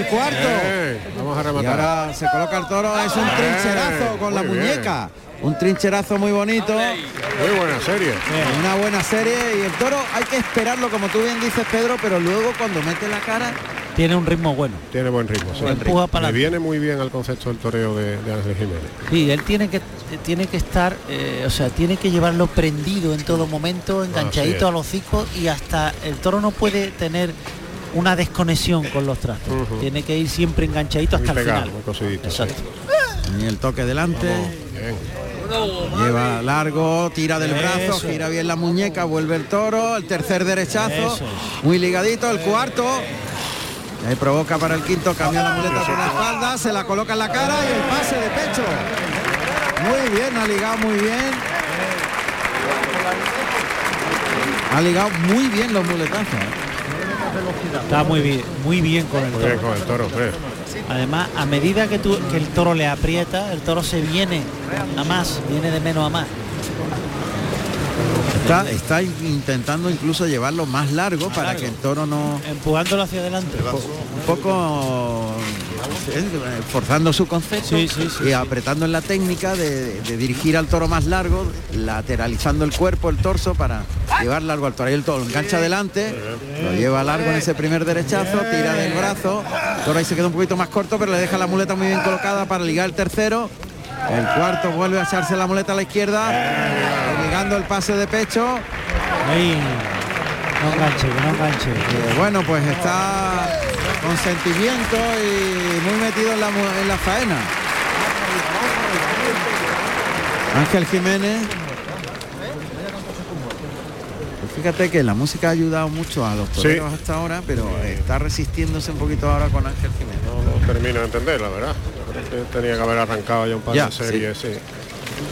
el cuarto. Eh, vamos a Y rematar. ahora se coloca el toro, es un Eh, trincherazo con la bien. muñeca. Un trincherazo muy bonito. Muy buena serie. Una buena serie y el toro hay que esperarlo como tú bien dices Pedro, pero luego cuando mete la cara Tiene un ritmo bueno. Tiene buen ritmo. sí. Empuja para Le viene muy bien al concepto del toreo de, de Ángel Jiménez. Sí, él tiene que tiene que estar, eh, o sea, tiene que llevarlo prendido en todo momento, enganchadito a los hocicos y hasta el toro no puede tener una desconexión con los trastos. Tiene que ir siempre enganchadito hasta el final. Exacto. y el toque delante. Lleva largo, tira del brazo, Eso. gira bien la muñeca, vuelve el toro, el tercer derechazo, es. muy ligadito, el cuarto. Ahí provoca para el quinto, cambia la muleta por la espalda, se la coloca en la cara y el pase de pecho. Muy bien, ha ligado muy bien. Ha ligado muy bien los muletazos. Está muy bien, muy bien con el bien toro. con el toro, hombre. Además, a medida que, tú, que el toro le aprieta, el toro se viene a más, viene de menos a más. Está, está intentando incluso llevarlo más largo para que el toro no Empujándolo hacia adelante. un poco forzando su concepto Sí, sí, sí, y sí. apretando en la técnica de, de dirigir al toro más largo, lateralizando el cuerpo, el torso para llevar largo al toro. Ahí el toro lo engancha adelante, lo lleva largo en ese primer derechazo, tira del brazo, el toro ahí se queda un poquito más corto, pero le deja la muleta muy bien colocada para ligar el tercero. El cuarto vuelve a echarse la muleta a la izquierda, ligando el pase de pecho. Ahí. No enganche, no enganche. Eh, bueno, pues está con sentimiento y muy metido en la, mu- en la faena. Ángel Jiménez. Pues fíjate que la música ha ayudado mucho a los toreros hasta ahora, pero está resistiéndose un poquito ahora con Ángel Jiménez. No, no termino de entender, la verdad. Yo Tenía que haber arrancado ya un par Ya, de series, sí.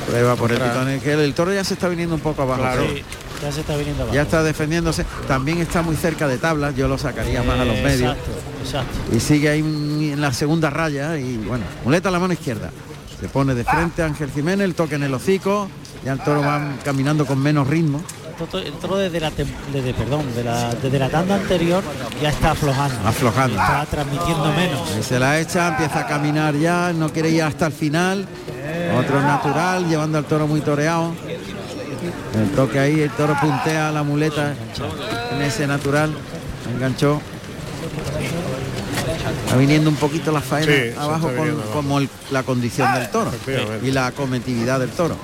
Prueba por el pitón, que el toro ya se está viniendo un poco abajo. Claro. pero Sí, ya se está viniendo abajo. Ya está defendiéndose. También está muy cerca de tablas, yo lo sacaría más a los medios. Exacto, exacto. y sigue ahí en la segunda raya y bueno, muleta a la mano izquierda. Se pone de frente Ángel Jiménez, el toque en el hocico, ya el toro va caminando con menos ritmo. El toro desde la, desde, perdón, de la, desde la tanda anterior ya está aflojando. Aflojando. Está transmitiendo menos. Ahí se la echa, empieza a caminar ya, no quiere ir hasta el final. Otro natural, llevando al toro muy toreado. El toque ahí, el toro puntea la muleta en ese natural. Enganchó. Está viniendo un poquito la faena Sí, abajo con, abajo. como el- la condición del toro y la cometividad del toro.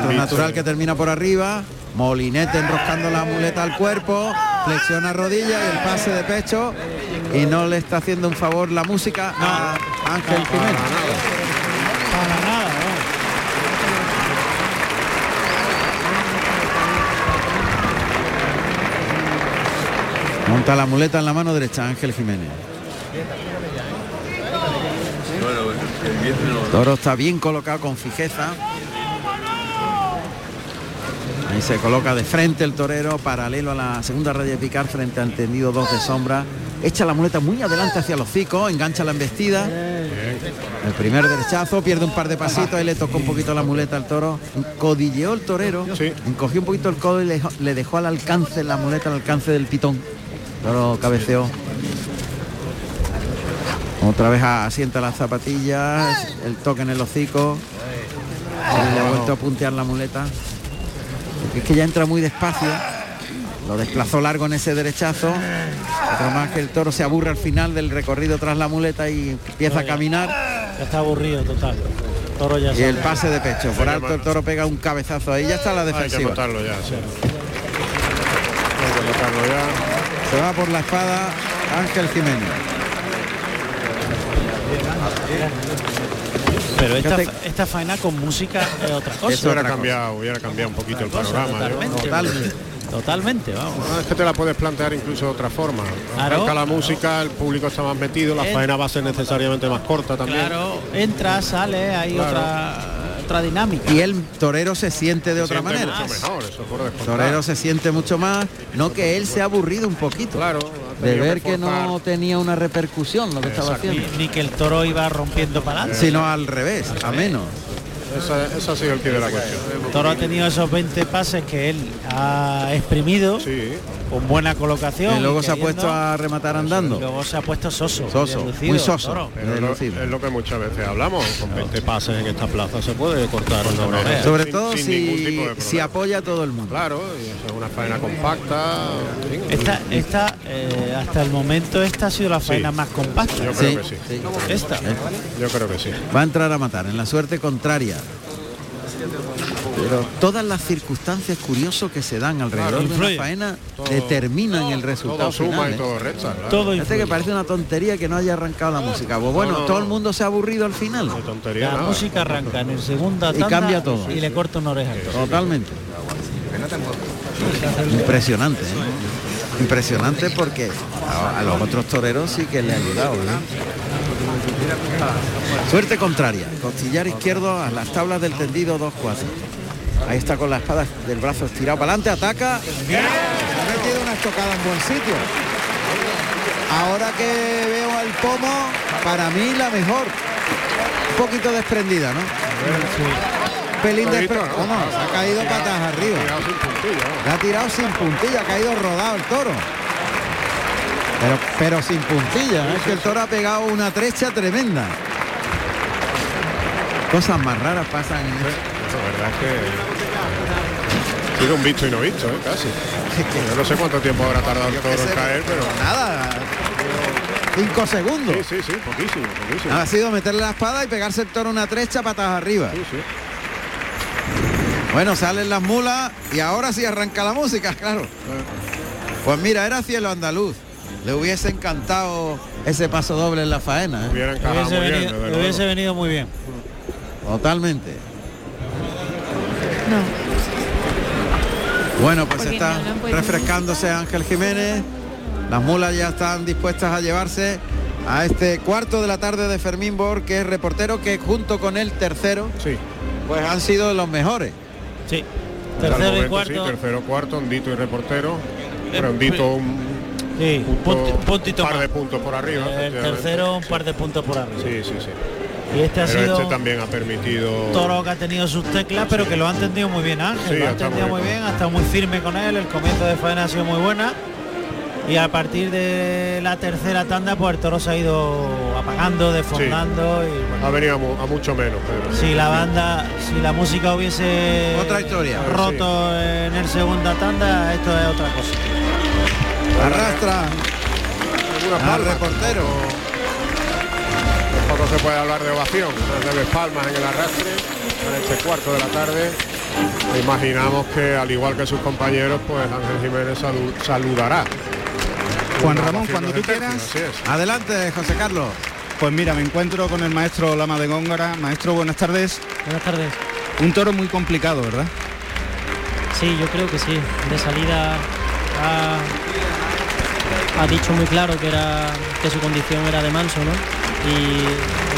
Otro natural que termina por arriba. Molinete enroscando la muleta al cuerpo. Flexiona rodilla y el pase de pecho. Y no le está haciendo un favor la música a Ángel Jiménez. Monta la muleta en la mano derecha Ángel Jiménez. Toro está bien colocado con fijeza. Ahí se coloca de frente el torero, paralelo a la segunda raya de picar frente al tendido 2 de sombra. Echa la muleta muy adelante hacia los hocico, engancha la embestida. El primer derechazo, pierde un par de pasitos, ahí le tocó un poquito la muleta al toro. Codilleó el torero, encogió un poquito el codo y le dejó al alcance la muleta al alcance del pitón. Toro cabeceó. Otra vez asienta las zapatillas, el toque en el hocico. Le ha vuelto a puntear la muleta. Porque es que ya entra muy despacio. Lo desplazó largo en ese derechazo. Otro más que el toro se aburre al final del recorrido tras la muleta y empieza a caminar. Ya está aburrido total. Toro ya Y el pase de pecho. Por alto el toro pega un cabezazo ahí. Ya está la Hay que defensiva. matarlo ya, sí. Hay que matarlo ya. Se va por la espada Ángel Jiménez. Pero esta, esta faena con música es otra cosa. Eso hubiera cambiado, hubiera cambiado un poquito el panorama. ¿eh? totalmente. Totalmente. Totalmente, vamos. No, es que te la puedes plantear incluso de otra forma. Claro. La música, el público está más metido, la faena va a ser necesariamente más corta también. Claro, entra, sale, hay Claro. otra otra dinámica. Y el torero se siente de otra Siente manera. mucho mejor, eso por El descontar. torero se siente mucho más. No que él se ha aburrido un poquito. Claro, de ver que no tenía una repercusión lo que estaba Exacto. Haciendo. ni que el toro iba rompiendo para adelante. Sino al revés, a menos. Esa- ese ha sido el pie de la cuestión. El toro ha tenido esos 20 pases que él ha exprimido Sí, con buena colocación. Y luego se ha puesto a rematar andando. Luego se ha puesto soso. Soso, muy soso. lo- es lo que muchas veces hablamos, con 20 pases en esta plaza se puede cortar una oreja. Sobre todo sin si, si apoya a todo el mundo. Claro, y eso es una faena compacta. Esta, esta eh, hasta el momento esta ha sido la faena más compacta. Yo Sí, creo que sí. sí. Esta. Yo creo que sí. Va a entrar a matar en la suerte contraria. Pero todas las circunstancias curiosas que se dan alrededor de Influye. una faena Todo- determinan el resultado Todo suma final. y ¿eh? todo resta. claro. Todo influye. que parece una tontería que no haya arrancado la música. Pues bueno, No, no, todo el mundo se ha aburrido al final. No tontería La música arranca en el segunda Y tanda cambia todo. y le corta una oreja. Totalmente. Impresionante, ¿eh? Impresionante porque a, a los otros toreros sí que le ha ayudado. ¿eh? Suerte contraria. Costillar izquierdo a las tablas del tendido 2-4. Ahí está con la espada del brazo estirado para adelante, ataca. Ha metido una estocada en buen sitio. Ahora que veo al pomo, para mí la mejor. Un poquito desprendida, ¿no? Pelín desprendida. ¿no? Se ha caído patas arriba. Le ha tirado sin puntilla, ha caído rodado el toro. Pero, pero sin puntilla, ¿eh? es que el toro ha pegado una trecha tremenda. Cosas más raras pasan en esto. La verdad es que sido un visto y no visto, ¿eh? casi. Yo no sé cuánto tiempo habrá tardado el toro en caer, pero Nada. Cinco segundos. sí, sí, sí, poquísimo, poquísimo. Ha sido meterle la espada y pegarse el toro una trecha patas arriba. Sí, sí. Bueno, salen las mulas y ahora sí arranca la música, claro. Pues mira, era cielo andaluz. Le hubiese encantado ese paso doble en la faena. ¿eh? Hubiera encajado Hubiese, muy bien, venido, hubiese venido muy bien. Totalmente. No. Bueno, pues Porque está no, no puede. refrescándose Ángel Jiménez. Las mulas ya están dispuestas a llevarse a este cuarto de la tarde de Fermín Bor, que es reportero, que junto con el tercero, Sí. pues han sido los mejores. Sí. Tercero y cuarto. Sí, tercero, cuarto, Hondito y reportero. Pero Hondito un Sí, punto- puntito par más. de puntos por arriba. El tercero un par de puntos por arriba. Sí, sí, sí. Y este ha Pero sido este también ha permitido. toro que ha tenido sus teclas, pero que lo ha entendido muy bien Ángel. Sí, lo ha entendido muy bien. ha estado muy firme con él. El comienzo de faena ha sido muy buena. Y a partir de la tercera tanda, pues el toro se ha ido apagando, desfondando. Y, bueno, Ha venido a, mu- a mucho menos, Pedro. si la banda, si la música hubiese Otra historia. roto en el segunda tanda, esto es otra cosa. Arrastra al reportero. Tampoco se puede hablar de ovación. Leves palmas en el arrastre en este cuarto de la tarde. Imaginamos que al igual que sus compañeros, pues Ángel Jiménez salu- saludará. Juan Ramón, cuando tú quieras. Adelante, José Carlos. Pues mira, me encuentro con el maestro Lama de Góngora. Maestro, buenas tardes. Buenas tardes. Un toro muy complicado, ¿verdad? Sí, yo creo que sí. De salida ha, ha dicho muy claro que era que su condición era de manso, ¿no? Y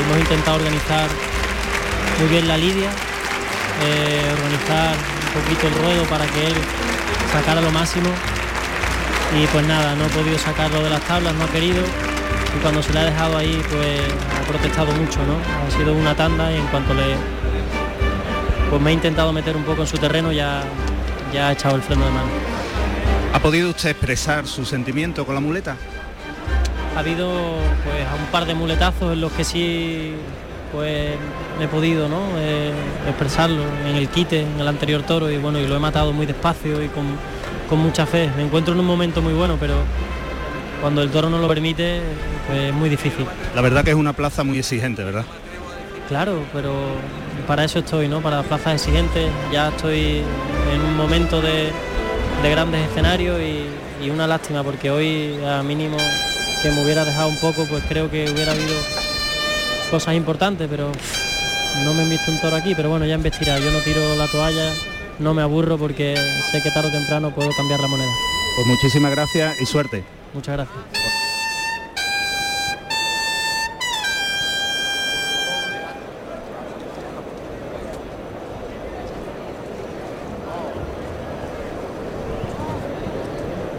hemos intentado organizar muy bien la lidia, eh, organizar un poquito el ruedo para que él sacara lo máximo. Y pues nada, no he podido sacarlo de las tablas, no ha querido. Y cuando se le ha dejado ahí, pues ha protestado mucho, ¿no? Ha sido una tanda y en cuanto le, pues me he intentado meter un poco en su terreno ya ya ha echado el freno de mano. ¿Ha podido usted expresar su sentimiento con la muleta? Ha habido pues un par de muletazos en los que sí pues he podido ¿no? Eh, expresarlo en el quite, en el anterior toro y bueno y lo he matado muy despacio y con, con mucha fe. Me encuentro en un momento muy bueno pero cuando el toro no lo permite pues es muy difícil. La verdad que es una plaza muy exigente, ¿verdad? Claro, pero para eso estoy, ¿no? Para plazas exigentes. Ya estoy en un momento de, de grandes escenarios y, y una lástima porque hoy a mínimo que me hubiera dejado un poco, pues creo que hubiera habido cosas importantes, pero no me han visto un toro aquí, pero bueno, ya investirá. Yo no tiro la toalla, no me aburro porque sé que tarde o temprano puedo cambiar la moneda. Pues muchísimas gracias y suerte. Muchas gracias.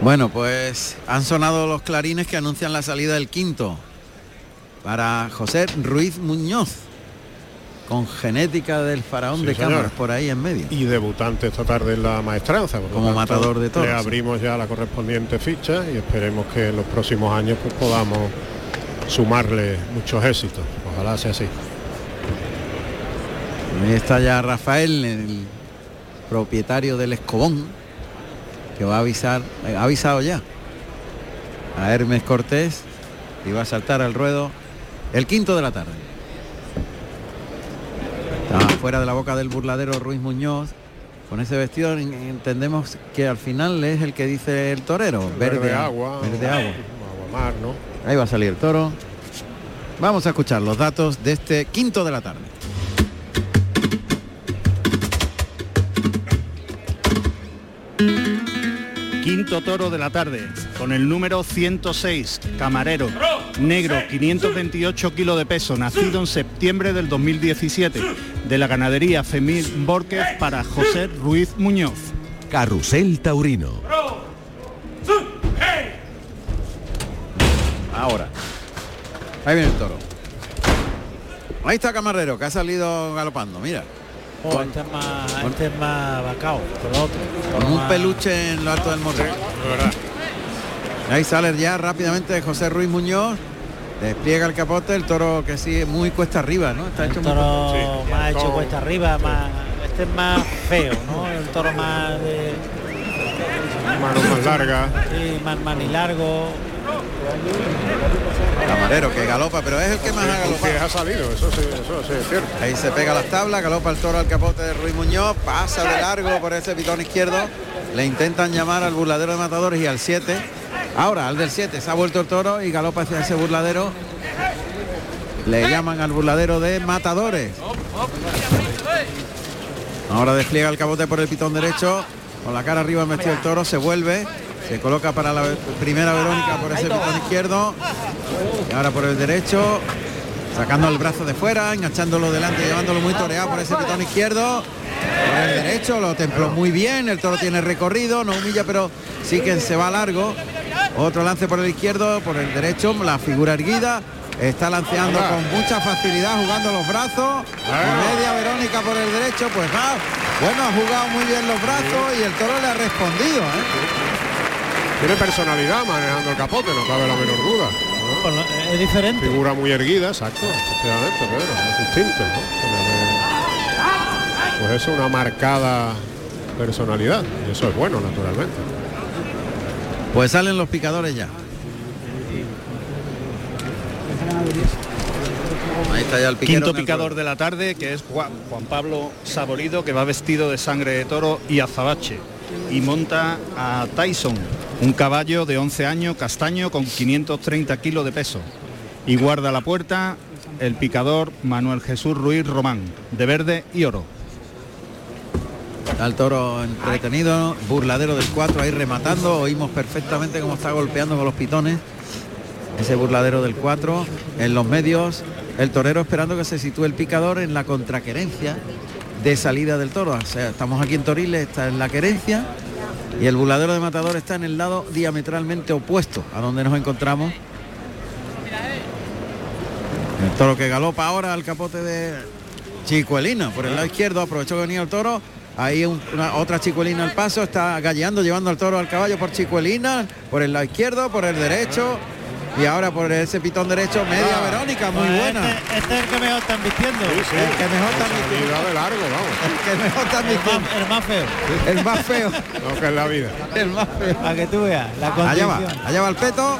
Bueno, pues han sonado los clarines que anuncian la salida del quinto para José Ruiz Muñoz. con genética del faraón Sí, de señor. cámaras por ahí en medio. y debutante esta tarde en la maestranza. Como matador de toros. Le abrimos ya la correspondiente ficha y esperemos que en los próximos años pues, podamos sumarle muchos éxitos. Ojalá sea así. Ahí está ya Rafael, el propietario del Escobón, que va a avisar, eh, ha avisado ya a Hermes Cortés y va a saltar al ruedo el quinto de la tarde. Está fuera de la boca del burladero Ruiz Muñoz. Con ese vestido en- entendemos que al final es el que dice el torero, verde, agua. Verde agua. Agua mar, ¿no? Ahí va a salir el toro. Vamos a escuchar los datos de este quinto de la tarde. Quinto toro de la tarde, con el número 106, camarero, negro, 528 kilos de peso, nacido en septiembre del 2017, de la ganadería Femil Borges para José Ruiz Muñoz. Carrusel Taurino. Ahora. Ahí viene el toro. Ahí está Camarero, que ha salido galopando, mira. Oh, Con- este es más, con- este es más que lo otro. Con un Más- peluche en lo alto del morro. De verdad. Ahí sale ya rápidamente José Ruiz Muñoz. Despliega el capote, el toro que sigue muy cuesta arriba, ¿no? Está El hecho muy- toro Sí, más hecho con- cuesta arriba, más este es más feo, ¿no? El toro más de Manos más largas. sí, más manilargo. Camarero que galopa, pero es el que más ha galopado. ha salido, eso sí, eso sí es cierto. Ahí se pega las tablas, galopa el toro al capote de Ruiz Muñoz, pasa de largo por ese pitón izquierdo. Le intentan llamar al burladero de matadores y al 7. Ahora al del 7 se ha vuelto el toro y galopa hacia ese burladero. Le llaman al burladero de matadores. Ahora despliega el capote por el pitón derecho. Con la cara arriba metido el toro, se vuelve. Se coloca para la primera Verónica por ese pitón izquierdo. Y ahora por el derecho. Sacando el brazo de fuera, enganchándolo delante, llevándolo muy toreado por ese pitón izquierdo. Por el derecho lo templó muy bien, el toro tiene recorrido, no humilla, pero sí que se va largo. Otro lance por el izquierdo, por el derecho, la figura erguida. Está lanceando con mucha facilidad, jugando los brazos. Media Verónica por el derecho, pues va. Bueno, ha jugado muy bien los brazos y el toro le ha respondido. ¿eh? Tiene personalidad manejando el capote, no cabe la menor duda. lo- Es diferente. Figura muy erguida, exacto, efectivamente, pero es distinto, Pues eso, una marcada personalidad, y eso es bueno, naturalmente. Pues salen los picadores ya. Ahí está ya el Quinto picador de la tarde, que es Juan, Juan Pablo Saborido, que va vestido de sangre de toro y azabache. Y monta a Tyson, un caballo de 11 años, castaño, con 530 kilos de peso. Y guarda la puerta el picador Manuel Jesús Ruiz Román, de verde y oro. El toro entretenido, burladero del 4 ahí rematando, oímos perfectamente cómo está golpeando con los pitones. Ese burladero del 4 en los medios, el torero esperando que se sitúe el picador en la contraquerencia de salida del toro. O sea, estamos aquí en Toriles, está en la querencia y el burladero de matador está en el lado diametralmente opuesto a donde nos encontramos. El toro que galopa ahora al capote de Chicuelina por el lado izquierdo, aprovechó que venía el toro. Ahí un- una, otra chicuelina al paso, está galleando, llevando al toro al caballo por chicuelina, por el lado izquierdo, por el derecho. Y ahora por ese pitón derecho, media Verónica, muy Pues buena. Este, este es el que mejor están vistiendo. Sí, sí, El que mejor está salida de largo, vamos, El que mejor está El vistiendo. más, el más feo. El más feo. lo que es la vida. El más feo. Para que tú veas la Allá va, allá va el peto.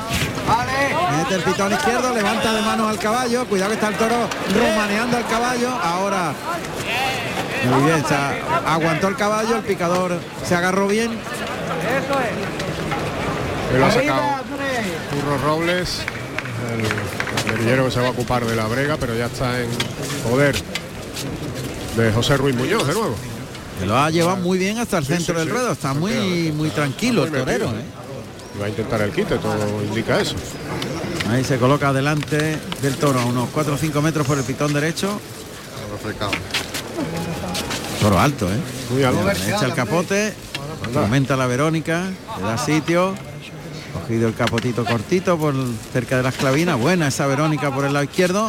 Mete el pitón izquierdo, levanta de manos al caballo. Cuidado que está el toro romaneando al caballo. Ahora. Muy bien, se aguantó el caballo, el picador se agarró bien. Él lo ha sacado Curro Robles, el guerrillero que se va a ocupar de la brega, pero ya está en poder de José Ruiz Muñoz de nuevo. Que lo ha llevado muy bien hasta el Sí, centro sí, del sí. ruedo. Está muy, muy tranquilo está el muy torero. metido. ¿eh? Va a intentar el quite, todo indica eso. Ahí se coloca delante del toro a unos 4 o 5 metros por el pitón derecho. Toro alto, ¿eh? Muy alto. Le echa el capote, aumenta la Verónica, le da sitio. Cogido el capotito cortito por cerca de las clavinas. Buena esa Verónica por el lado izquierdo.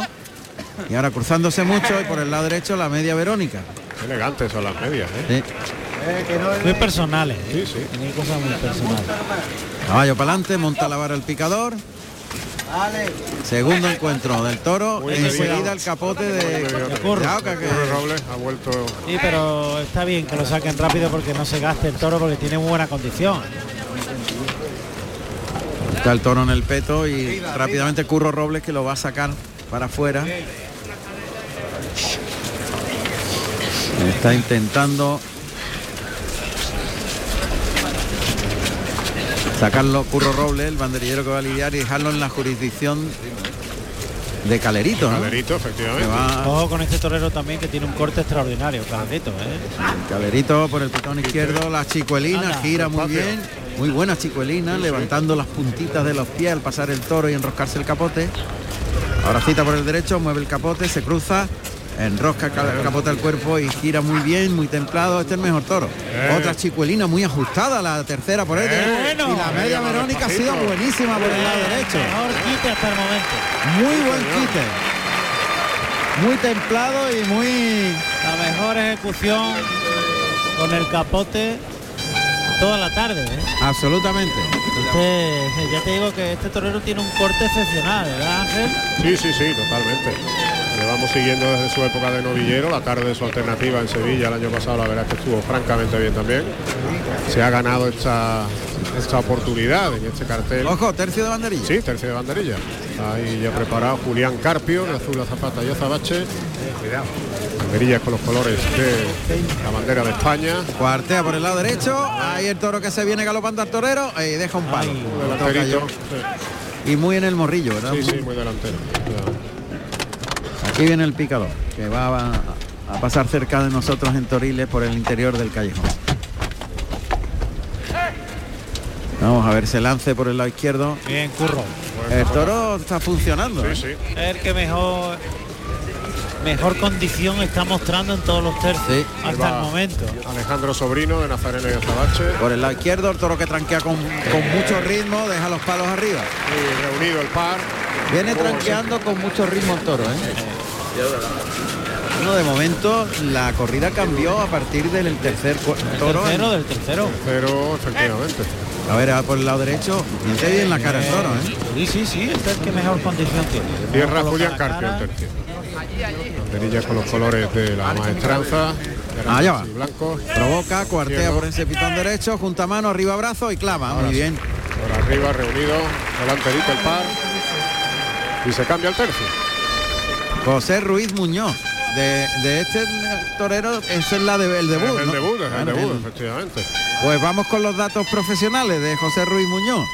Y ahora cruzándose mucho y por el lado derecho la media Verónica. Elegantes son las medias, ¿eh? Sí. Muy personales. ¿eh? Sí, sí. Tiene cosas muy personales. Caballo para adelante, monta la vara el picador. Segundo encuentro del toro. Muy Enseguida el capote de, de Curro. Que- Robles ha vuelto Sí, pero está bien que lo saquen rápido porque no se gaste el toro porque tiene muy buena condición. Está el toro en el peto y rápidamente Curro Robles que lo va a sacar para afuera. Está intentando sacarlo Curro Robles, el banderillero que va a lidiar y dejarlo en la jurisdicción de Calerito, ¿no? Calerito, efectivamente. va Ojo con este torero también que tiene un corte extraordinario, clarito, ¿eh? Calerito por el pitón izquierdo, la chicuelina Anda, gira muy bien, muy buena chicuelina, levantando las puntitas de los pies al pasar el toro y enroscarse el capote. Ahora cita por el derecho, mueve el capote, se cruza, enrosca el ca- el capote al cuerpo y gira muy bien, muy templado. Este es el mejor toro. Eh. Otra chicuelina muy ajustada, la tercera por él. Eh, y la media Verónica ha sido buenísima por el lado derecho. Mejor quite hasta el momento. Muy buen quite. Muy templado y muy La mejor ejecución con el capote toda la tarde, ¿eh? absolutamente. Este, ya te digo que este torero tiene un corte excepcional, ¿verdad Ángel? Sí, sí, sí, totalmente. Llevamos siguiendo desde su época de novillero, la tarde de su alternativa en Sevilla el año pasado, la verdad es que estuvo francamente bien también. Se ha ganado esta, esta oportunidad en este cartel. Ojo, tercio de banderilla. Sí, tercio de banderilla. Ahí ya preparado Julián Carpio, de azul a zapata y azabache. Banderillas con los colores de la bandera de España. Cuartea por el lado derecho. Ahí el toro que se viene galopando al torero. Y deja un palo. Ay. Y muy en el morrillo, ¿verdad? Sí, sí, muy delantero. Aquí viene el picador, que va a, a pasar cerca de nosotros en Toriles por el interior del callejón. Vamos a ver, se lance por el lado izquierdo. Bien, curro. El toro está funcionando. ¿eh? Sí, sí. Es el que mejor mejor condición está mostrando en todos los tercios Sí. hasta el momento. Alejandro Sobrino de Nazareno y Azabache. Por el lado izquierdo, el toro que tranquea con, con mucho ritmo, deja los palos arriba. Y reunido el par. Viene tranqueando con mucho ritmo el toro, ¿eh? Bueno, de momento la corrida cambió a partir del tercer toro. Tercero del tercero. Pero efectivamente. A ver, a por el lado derecho. Miente bien la cara el toro, ¿eh? Sí, sí, sí, este es el que mejor condición tiene. Tierra Julián Carpio el tercio. Banderillas con los colores de la maestranza. Allá va. y blancos. Provoca, cuartea por ese pitón derecho, junta mano, arriba brazo y clava. Ahora Muy sí. bien. Por arriba reunido. Delanterito el par. Y se cambia el tercio. José Ruiz Muñoz. De, de este torero, esa es la de, el debut. Es el ¿no? debut, es el debut, el- efectivamente. Pues vamos con los datos profesionales de José Ruiz Muñoz.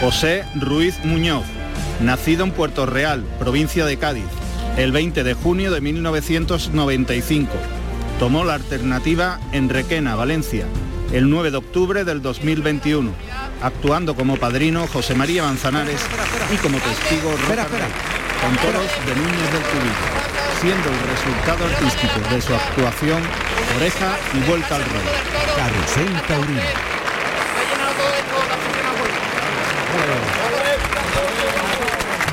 José Ruiz Muñoz, nacido en Puerto Real, provincia de Cádiz, el 20 de junio de 1995. Tomó la alternativa en Requena, Valencia, el 9 de octubre del 2021, actuando como padrino José María Manzanares y como testigo Roca espera. Rey, con toros de Núñez del Cubillo, siendo el resultado artístico de su actuación oreja y vuelta al rey. Carrusel Taurino.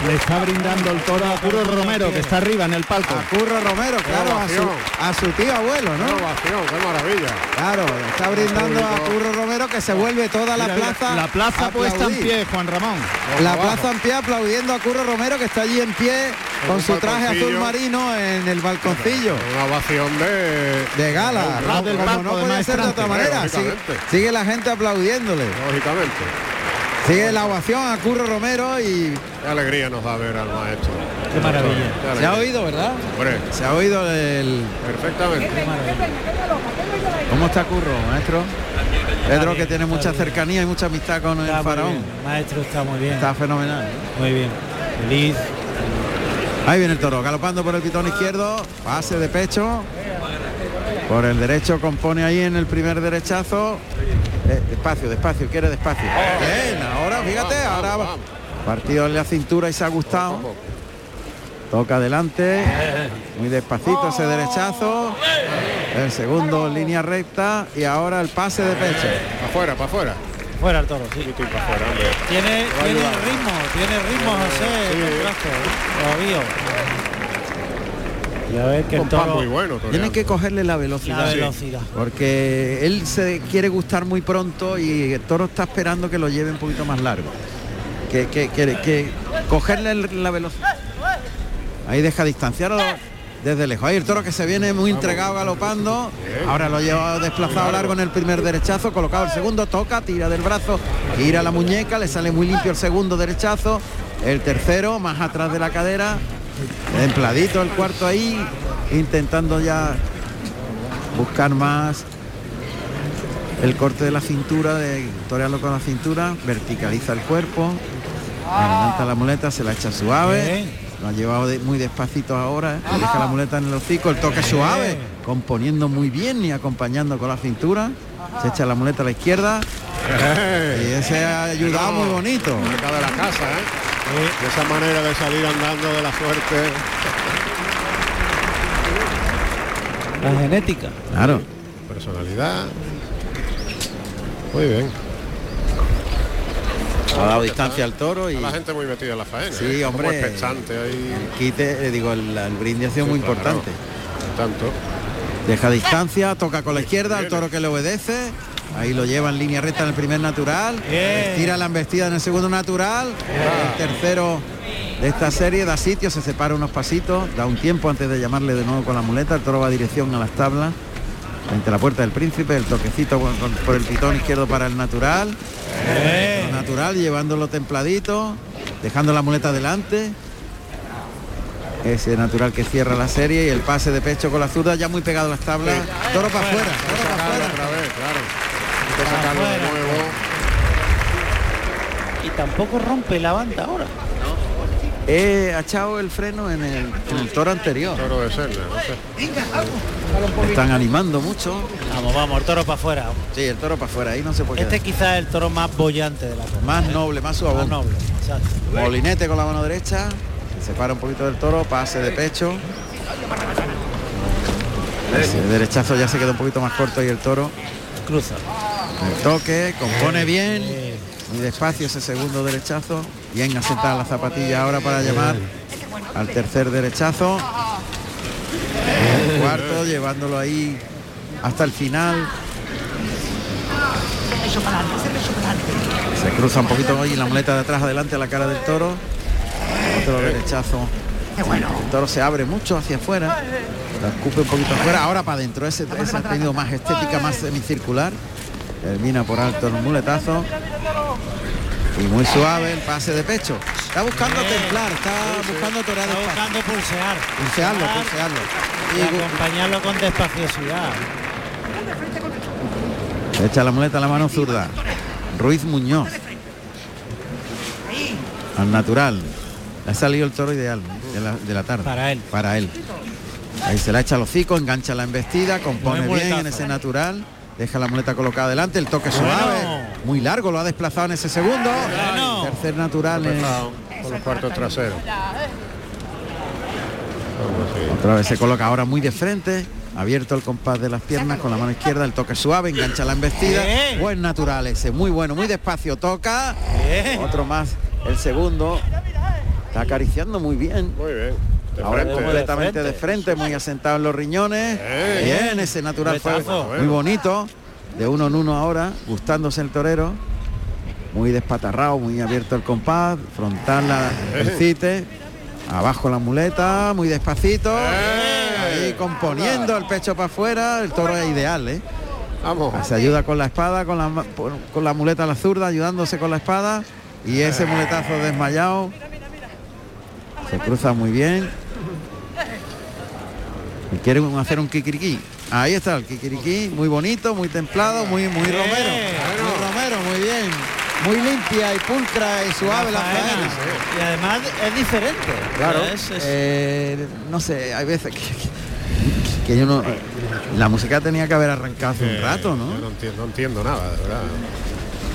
Le está brindando el toro a Curro Romero, que está arriba en el palco. A Curro Romero, claro, a su, ovación. a su tío abuelo, ¡Qué ¿no? ¡Qué maravilla! Claro, está brindando a Curro Romero que se vuelve toda la plaza. la plaza puesta en pie, Juan Ramón. La plaza en pie aplaudiendo a Curro Romero que está allí en pie con su traje azul marino en el balconcillo. Una ovación de... De gala, como, no puede ser de otra manera. Sigue la gente aplaudiéndole. Lógicamente. Sigue la ovación a Curro Romero y Qué alegría nos da ver al maestro. Qué maravilla. Qué se ha oído, ¿verdad? Hombre, Se ha oído el... perfectamente. ¿Cómo está Curro, maestro? Pedro que tiene mucha bien. cercanía y mucha amistad con Está el faraón. bien. Maestro está muy bien. Está fenomenal. Muy bien. Feliz. Ahí viene el toro, galopando por el pitón izquierdo, pase de pecho. Por el derecho compone ahí en el primer derechazo. Eh, despacio, despacio, quiere despacio. Bien, ahora fíjate, ahora va- partido en la cintura y se ha gustado. Toca adelante, muy despacito ese derechazo. El segundo línea recta y ahora el pase de pecho. Para afuera, para afuera. afuera el toro, sí. Para afuera. Tiene, ritmo, tiene ritmo, José, sí. el. Ya ves que el Compás toro muy bueno. Tiene toreando. que cogerle la velocidad. la velocidad. Porque él se quiere gustar muy pronto y el toro está esperando que lo lleve un poquito más largo. Que, que, que, que cogerle la velocidad. Ahí deja distanciarlo desde lejos. Ahí el toro que se viene muy entregado galopando. Ahora lo lleva desplazado largo en el primer derechazo, colocado el segundo, toca, tira del brazo, gira la muñeca, le sale muy limpio el segundo derechazo. El tercero, más atrás de la cadera. Templadito el cuarto ahí, intentando ya buscar más el corte de la cintura, de torearlo con la cintura, verticaliza el cuerpo, levanta la muleta, se la echa suave, lo ha llevado de- muy despacito ahora, ¿eh? deja la muleta en el hocico, el toque suave, componiendo muy bien y acompañando con la cintura, se echa la muleta a la izquierda. Y ese ha ayudado muy bonito. De la casa, ¿eh? De esa manera de salir andando de la suerte. La genética. Claro. Personalidad. Muy bien. Ha dado distancia al toro y Está la gente muy metida en la faena. Sí, ¿eh? Como hombre. expectante ahí. quite, eh, digo, el, el brindis ha sido muy Claro. importante. Tanto. Deja distancia, toca con la izquierda, el toro que le obedece. Ahí lo lleva en línea recta en el primer natural. Tira la embestida en el segundo natural. El tercero de esta serie da sitio, se separa unos pasitos, da un tiempo antes de llamarle de nuevo con la muleta. El toro va dirección a las tablas. Frente a la puerta del príncipe, el toquecito por el pitón izquierdo para el natural. El natural llevándolo templadito, dejando la muleta delante. Ese natural que cierra la serie y el pase de pecho con la zurda ya muy pegado a las tablas. Toro para afuera, toro para afuera. De nuevo. Y tampoco rompe la banda ahora. He echado el freno en el, en el toro anterior. Toro de Serna, no sé. Están animando mucho. Vamos, vamos, el toro para afuera. Sí, el toro para afuera, ahí no se puede Este quedar. quizás es el toro más bollante de la zona. Más noble, más Más suave. noble. Exacto. Molinete con la mano derecha. Se separa un poquito del toro, pase de pecho. Ese derechazo ya se queda un poquito más corto y el toro Cruza. El toque, compone bien, muy despacio ese segundo derechazo, bien asentada la zapatilla ahora para llamar al tercer derechazo. El cuarto, llevándolo ahí hasta el final. Se cruza un poquito hoy la muleta de atrás adelante a la cara del toro. Otro derechazo. El toro se abre mucho hacia afuera. La escupe un poquito afuera. Ahora para adentro. Ese, ese ha tenido más estética, más semicircular. Termina por alto el muletazo. Y muy suave el pase de pecho. Está buscando templar, está buscando torear Está buscando pulsear. Pulsearlo, Pulsear pulsearlo. Y Y acompañarlo con despaciosidad. Echa la muleta a la mano zurda. Ruiz Muñoz. Al natural. Le ha salido el toro ideal de la, de la tarde. Para él. Para él. Ahí se la echa al hocico, engancha la embestida, compone bien en ese natural. Deja la muleta colocada delante, el toque suave. Muy largo, lo ha desplazado en ese segundo. Bueno. Tercer natural. en- con los cuartos traseros. Otra vez se coloca ahora muy de frente, abierto el compás de las piernas con la mano izquierda, el toque suave, engancha la embestida. Buen natural ese, muy bueno, muy despacio, toca. Otro más, el segundo. Está acariciando muy bien. Muy bien. De Ahora frente. completamente de de frente, muy asentado en los riñones. Eh. Bien, ese natural fue muy bonito. De uno en uno ahora, gustándose el torero. Muy despatarrado, muy abierto el compás, frontal la, el cite, abajo la muleta, muy despacito. Ahí componiendo el pecho para afuera, el toro es ideal, ¿eh? Vamos. Se ayuda con la espada, con la, con la muleta a la zurda, ayudándose con la espada. Y ese muletazo desmayado. Se cruza muy bien. Y quiere un- hacer un kikiriki. Ahí está el kikiriki, muy bonito, muy templado, muy, muy romero. Muy romero, muy bien. Muy limpia y pulcra y suave la faena. faena. Y además es diferente. Claro. Es- es- eh, no sé, hay veces que, que- que yo no. La música tenía que haber arrancado hace un Eh, rato, yo ¿no? no entiendo, no entiendo nada, de verdad.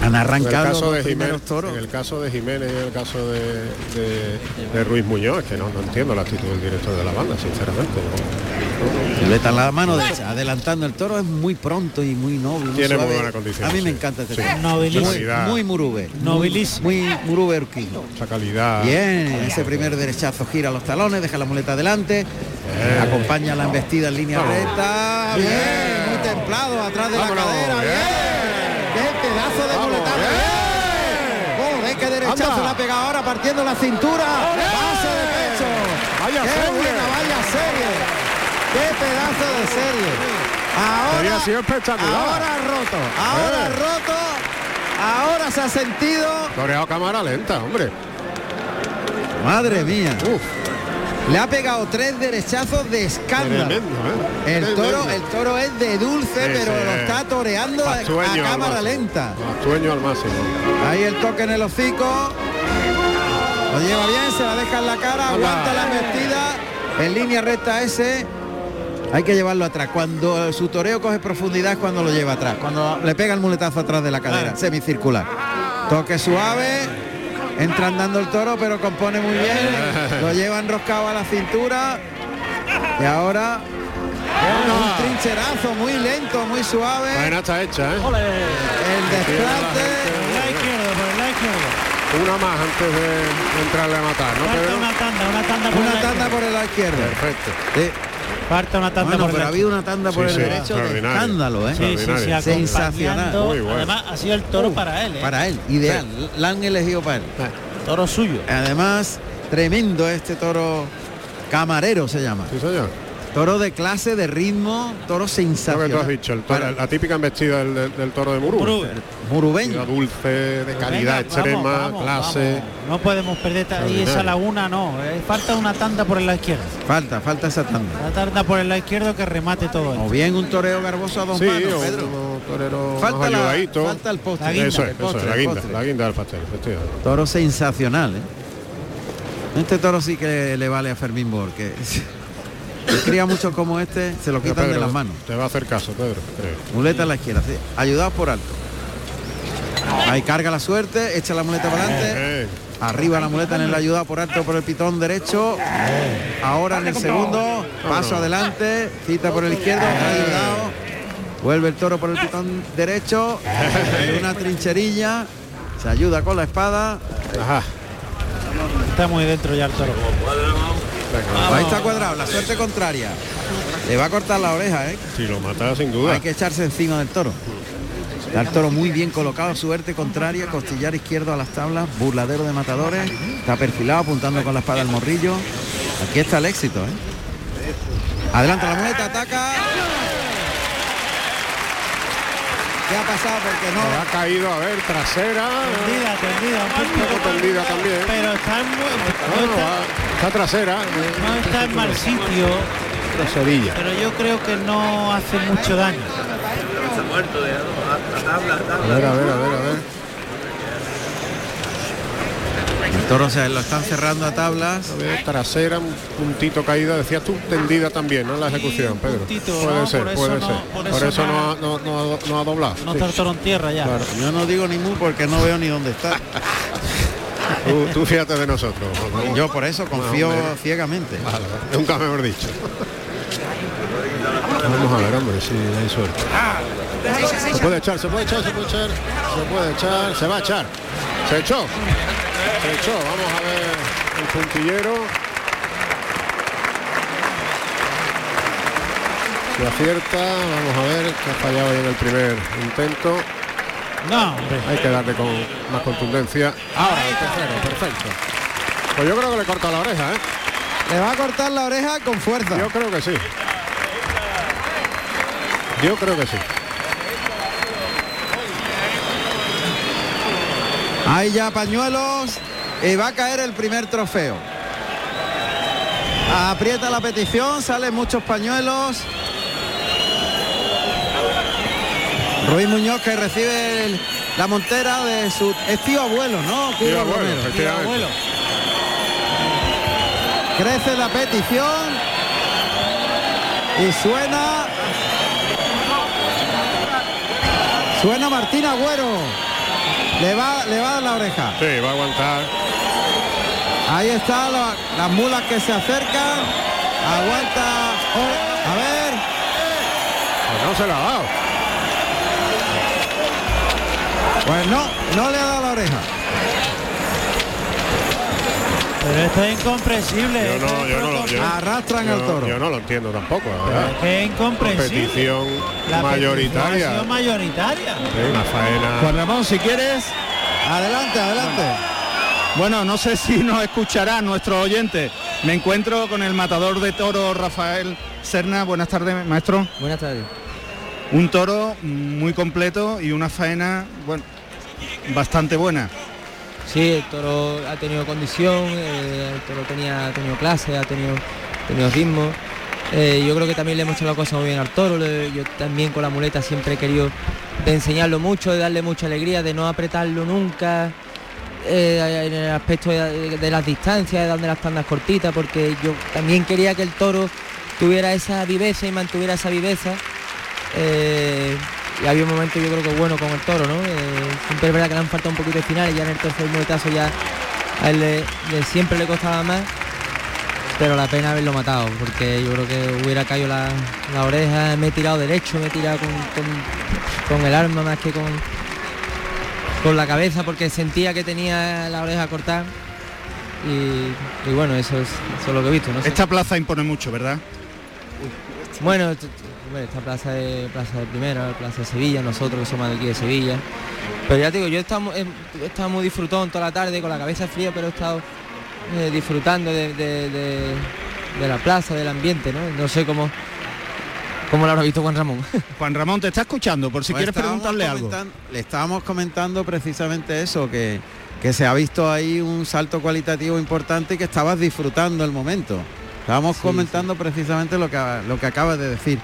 Han En el arrancado caso los de Jiménez, toros. en el caso de Jiménez y en el caso de, de- de Ruiz Muñoz, que no, no entiendo la actitud del director de la banda, sinceramente. ¿no? Muleta en la mano derecha, adelantando el toro es muy pronto y muy noble. muy Tiene muy buena condición, A mí me sí. encanta este Sí. toro. Muy, muy murube. Nobilísimo. Muy murube urquino. Esa calidad. Bien, ese primer derechazo gira los talones, deja la muleta adelante, acompaña la embestida en línea Vamos. recta, bien, muy templado atrás de Vámonos, la cadera, bien. bien, qué pedazo de bien. bien. Joder, qué derechazo Anda. la ha pegado ahora partiendo la cintura, pase de pecho, Vaya qué serie. buena, vaya serie, qué pedazo de serie. Ahora, sido espectacular. ahora roto, ahora Eh. roto, ahora se ha sentido, Toreado cámara lenta, hombre. madre mía. Uf, Le ha pegado tres derechazos de escándalo. tremendo, ¿eh? El toro, el toro es de dulce, pero lo está toreando a, cámara lenta. Pastueño al máximo. Ahí el toque en el hocico. Lo lleva bien, se la deja en la cara, aguanta la embestida. En línea recta ese. Hay que llevarlo atrás. Cuando su toreo coge profundidad es cuando lo lleva atrás. Cuando le pega el muletazo atrás de la cadera, semicircular. Toque suave. Entra andando el toro, pero compone muy bien. Lo lleva enroscado a la cintura. Y ahora un trincherazo muy lento, muy suave. Faena está hecha, ¿eh? El desplante. Una más antes de entrarle a matar, ¿no, una tanda, una tanda por el Una lado tanda izquierdo. por el lado izquierdo. Perfecto. Sí. Falta una tanda Bueno, por el pero ha habido una tanda por Sí, el sí, derecho de escándalo, ¿eh? Sí, sí, sí, Extraordinario. Sensacional. Además, ha sido el toro para él, ¿eh? Para él, ideal. La han elegido para él. Toro suyo. Además, tremendo este toro camarero se llama. Sí, señor. Toro de clase, de ritmo, toro Lo que sensacional. tú has dicho, el toro- Para- la típica embestida del, del- del toro de Murú. Murú. Murubeño. Dulce, de calidad Venga, extrema, vamos, vamos, clase. vamos. No podemos perder y esa laguna no. eh, falta una tanda por el lado izquierdo. Falta, falta esa tanda. La tanda por el lado izquierdo que remate todo O esto. bien un toreo garboso a dos Sí, manos, o Pedro. un torero Falta, la, el postre. La guinda. Eso el es, eso postre, es, la guinda, la guinda del pastel, efectivamente. Toro sensacional, ¿eh? Este toro sí que le vale a Fermín Bor, que que cría muchos como este, se lo quitan de las manos. Te va a hacer caso, Pedro, creo. Muleta a la izquierda, sí. Ayudados por alto. Ahí carga la suerte, echa la muleta para adelante. Eh, Arriba la muleta en el ayudado por alto por el pitón derecho. Ahora en el segundo, paso adelante, cita por el izquierdo, ayudado. Vuelve el toro por el pitón derecho. Una trincherilla. Se ayuda con la espada. Ajá. Está muy dentro ya el toro. Ahí está cuadrado, la suerte contraria. Le va a cortar la oreja, ¿eh? si lo mata sin duda. Hay que echarse encima del toro. El toro muy bien colocado, suerte contraria, costillar izquierdo a las tablas, burladero de matadores, está perfilado, apuntando con la espada al morrillo. Aquí está el éxito, ¿eh? Adelanta la muleta, ataca. ¿Qué ha pasado? Porque no. ha caído, a ver, trasera. Tendida, tendida, un Un poco tendida también. Pero está en, Bueno, no, está, va- está trasera. no está en mal sitio, Traserilla. pero yo creo que no hace mucho daño. A ver, a ver, a ver, a ver. El toro se lo están cerrando a tablas. A ver, trasera, un puntito caída. Decías tú tendida también, ¿no? En la ejecución, Pedro. puntito, puede ¿no? ser, Por eso puede no- ser. por Por eso eso, no, no- ha, no, no- no ha doblado. No Sí. está el toro en tierra ya. Claro. Yo no digo ni mu porque no veo ni dónde está. Tú, tú fíjate de nosotros. Yo por eso confío ciegamente. Vale. Nunca mejor dicho. Vamos a ver, hombre, si hay suerte. Se puede echar, se puede echar, se puede echar, se puede echar, se va a echar. Se echó. Se echó. Vamos a ver el puntillero. Si acierta, vamos a ver que ha fallado ahí en el primer intento. No, hombre. Hay que darle con más contundencia. Ahora el tercero, perfecto. Pues yo creo que le corta la oreja, ¿eh? Le va a cortar la oreja con fuerza. Yo creo que sí. Yo creo que sí. Hay ya pañuelos y va a caer el primer trofeo. Aprieta la petición, salen muchos pañuelos. Ruiz Muñoz que recibe el- la montera de su es tío abuelo, ¿no? Tío abuelo. Tío abuelo. Crece la petición y suena suena Martín Agüero. Le va, le va a dar la oreja. Sí, va a aguantar. Ahí está la- las mulas que se acercan. Aguanta. oh, A ver. Pues no se la ha dado. Pues no, no le ha dado la oreja. Pero esto es incomprensible. Yo esto no, es yo no, lo- yo, Arrastran al toro. yo no lo entiendo tampoco, es que es incomprensible. Mayoritaria. petición sido mayoritaria. Sí, una faena. Juan Ramón, si quieres, Adelante, adelante. Bueno, no sé si nos escuchará nuestro oyente. Me encuentro con el matador de toro Rafael Serna. Buenas tardes, maestro. Buenas tardes. Un toro muy completo y una faena, bueno, bastante buena. Sí, el toro ha tenido condición, eh, el toro tenía, ha tenido clase, ha tenido, tenido ritmo. Eh, yo creo que también le hemos hecho la cosa muy bien al toro. yo también con la muleta siempre he querido de enseñarlo mucho, de darle mucha alegría, de no apretarlo nunca. eh, en el aspecto de, de las distancias, de darle las tandas cortitas, porque yo también quería que el toro tuviera esa viveza y mantuviera esa viveza. Eh, y había un momento yo creo que bueno con el toro, ¿no? Eh, siempre es verdad que le han faltado un poquito de final y ya en el tercer muletazo ya a él le- le- siempre le costaba más, pero la pena haberlo matado, porque yo creo que hubiera caído la, la oreja, me he tirado derecho, me he tirado con, con- con el arma más que con, con la cabeza, porque sentía que tenía la oreja cortada. Y, y bueno, eso es, eso es lo que he visto, no. Esta plaza impone mucho, ¿verdad? Bueno, esta plaza de plaza de primera, plaza de Sevilla, nosotros que somos de aquí de Sevilla. Pero ya te digo, yo he estado, he, he estado muy disfrutón toda la tarde con la cabeza fría, pero he estado eh, disfrutando de, de- de- de la plaza, del ambiente, ¿no? No sé cómo, cómo lo habrá visto Juan Ramón. Juan Ramón te está escuchando, por si Pues quieres preguntarle algo. Le estábamos comentando precisamente eso, que, que se ha visto ahí un salto cualitativo importante y que estabas disfrutando el momento. Estábamos Sí, comentando precisamente lo que, lo que acabas de decir.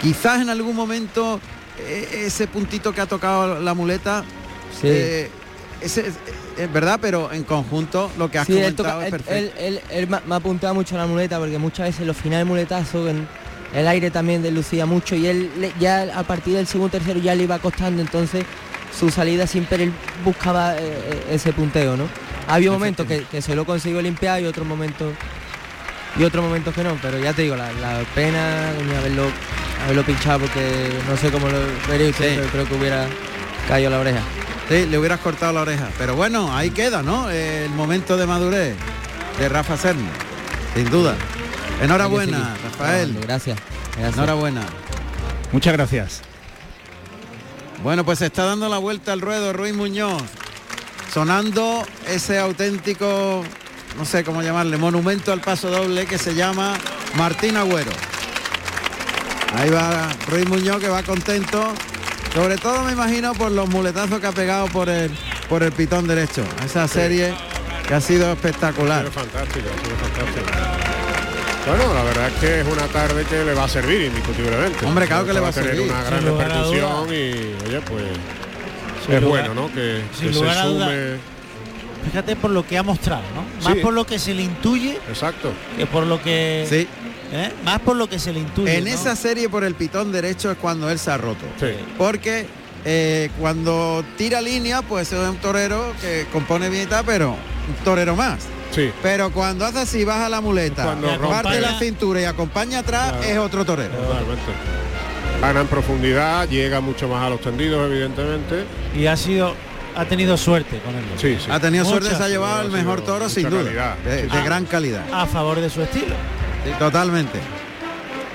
Quizás en algún momento eh, ese puntito que ha tocado la muleta, Sí. eh, ese, es- verdad, pero en conjunto lo que has Sí, él, comentado toca- es él- perfecto. él- él- él me ha apuntado mucho a la muleta porque muchas veces los finales muletazos en el aire también deslucía mucho y él ya a partir del segundo tercero ya le iba costando entonces su salida siempre él buscaba eh, eh, ese punteo no había momentos que, que se lo consiguió limpiar y otros momentos y otros momentos que no pero ya te digo la, la pena de haberlo haberlo pinchado porque no sé cómo lo vería usted Sí. pero creo que hubiera caído la oreja Sí, le hubieras cortado la oreja. Pero bueno, ahí queda, ¿no? El momento de madurez de Rafa Serna, sin duda. Enhorabuena, Rafael. gracias, gracias. Enhorabuena. Muchas gracias. Bueno, pues se está dando la vuelta al ruedo Ruiz Muñoz, sonando ese auténtico, no sé cómo llamarle, monumento al paso doble que se llama Martín Agüero. Ahí va Ruiz Muñoz que va contento, sobre todo me imagino por los muletazos que ha pegado por el, por el pitón derecho. Esa serie que ha sido Ha espectacular. sido fantástico, ha sido fantástico. Bueno, la verdad es que es una tarde que le va a servir indiscutiblemente. Hombre, claro que le va a tener servir, una gran repercusión y oye, pues Sin es lugar- bueno, ¿no? Que, que se sume. Fíjate por lo que ha mostrado, ¿no? Más Sí. por lo que se le intuye Exacto. que por lo que... Sí, ¿eh? Más por lo que se le intuye. en ¿no? esa serie por el pitón derecho es cuando él se ha roto. Sí. porque eh, cuando tira línea, pues es un torero que compone bien y tal, pero un torero más. Sí. Pero cuando hace así, baja la muleta, Cuando parte rompe- la cintura y acompaña atrás, Claro. es otro torero. Totalmente. Gana en profundidad, llega mucho más a los tendidos, evidentemente. Y ha sido... Ha tenido suerte con él. Sí, sí. Ha tenido Mucha suerte, se ha llevado el sido mejor toro sin duda, calidad. de, de Ah. gran calidad. A favor de su estilo. Sí, totalmente.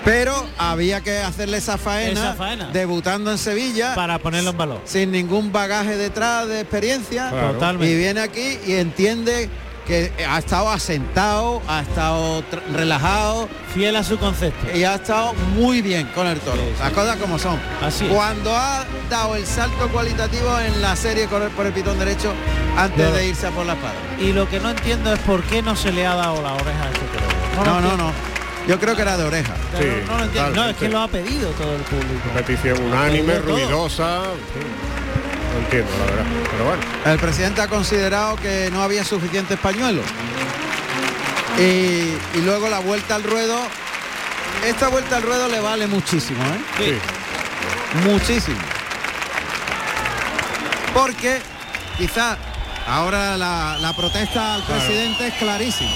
Pero había que hacerle esa faena, Esa faena. debutando en Sevilla, Para ponerlo en valor. sin ningún bagaje detrás de experiencia. Claro. Totalmente. Y viene aquí y entiende que ha estado asentado, ha estado relajado Fiel a su concepto. y ha estado muy bien con el toro. Sí, sí. Las cosas como son. Así es. Cuando ha dado el salto cualitativo en la serie con el- por el pitón derecho antes No. de irse a por la espada. Y lo que no entiendo es por qué no se le ha dado la oreja a este torero. No, no, no. Yo creo que era de oreja. Sí, no lo entiendo. No, es que lo ha pedido todo el público. Petición unánime, ruidosa. en fin, el presidente ha considerado que no había suficientes pañuelos. Y, luego la vuelta al ruedo. Esta vuelta al ruedo le vale muchísimo, ¿eh? Sí. Muchísimo. Porque quizás ahora la, protesta al presidente es clarísima.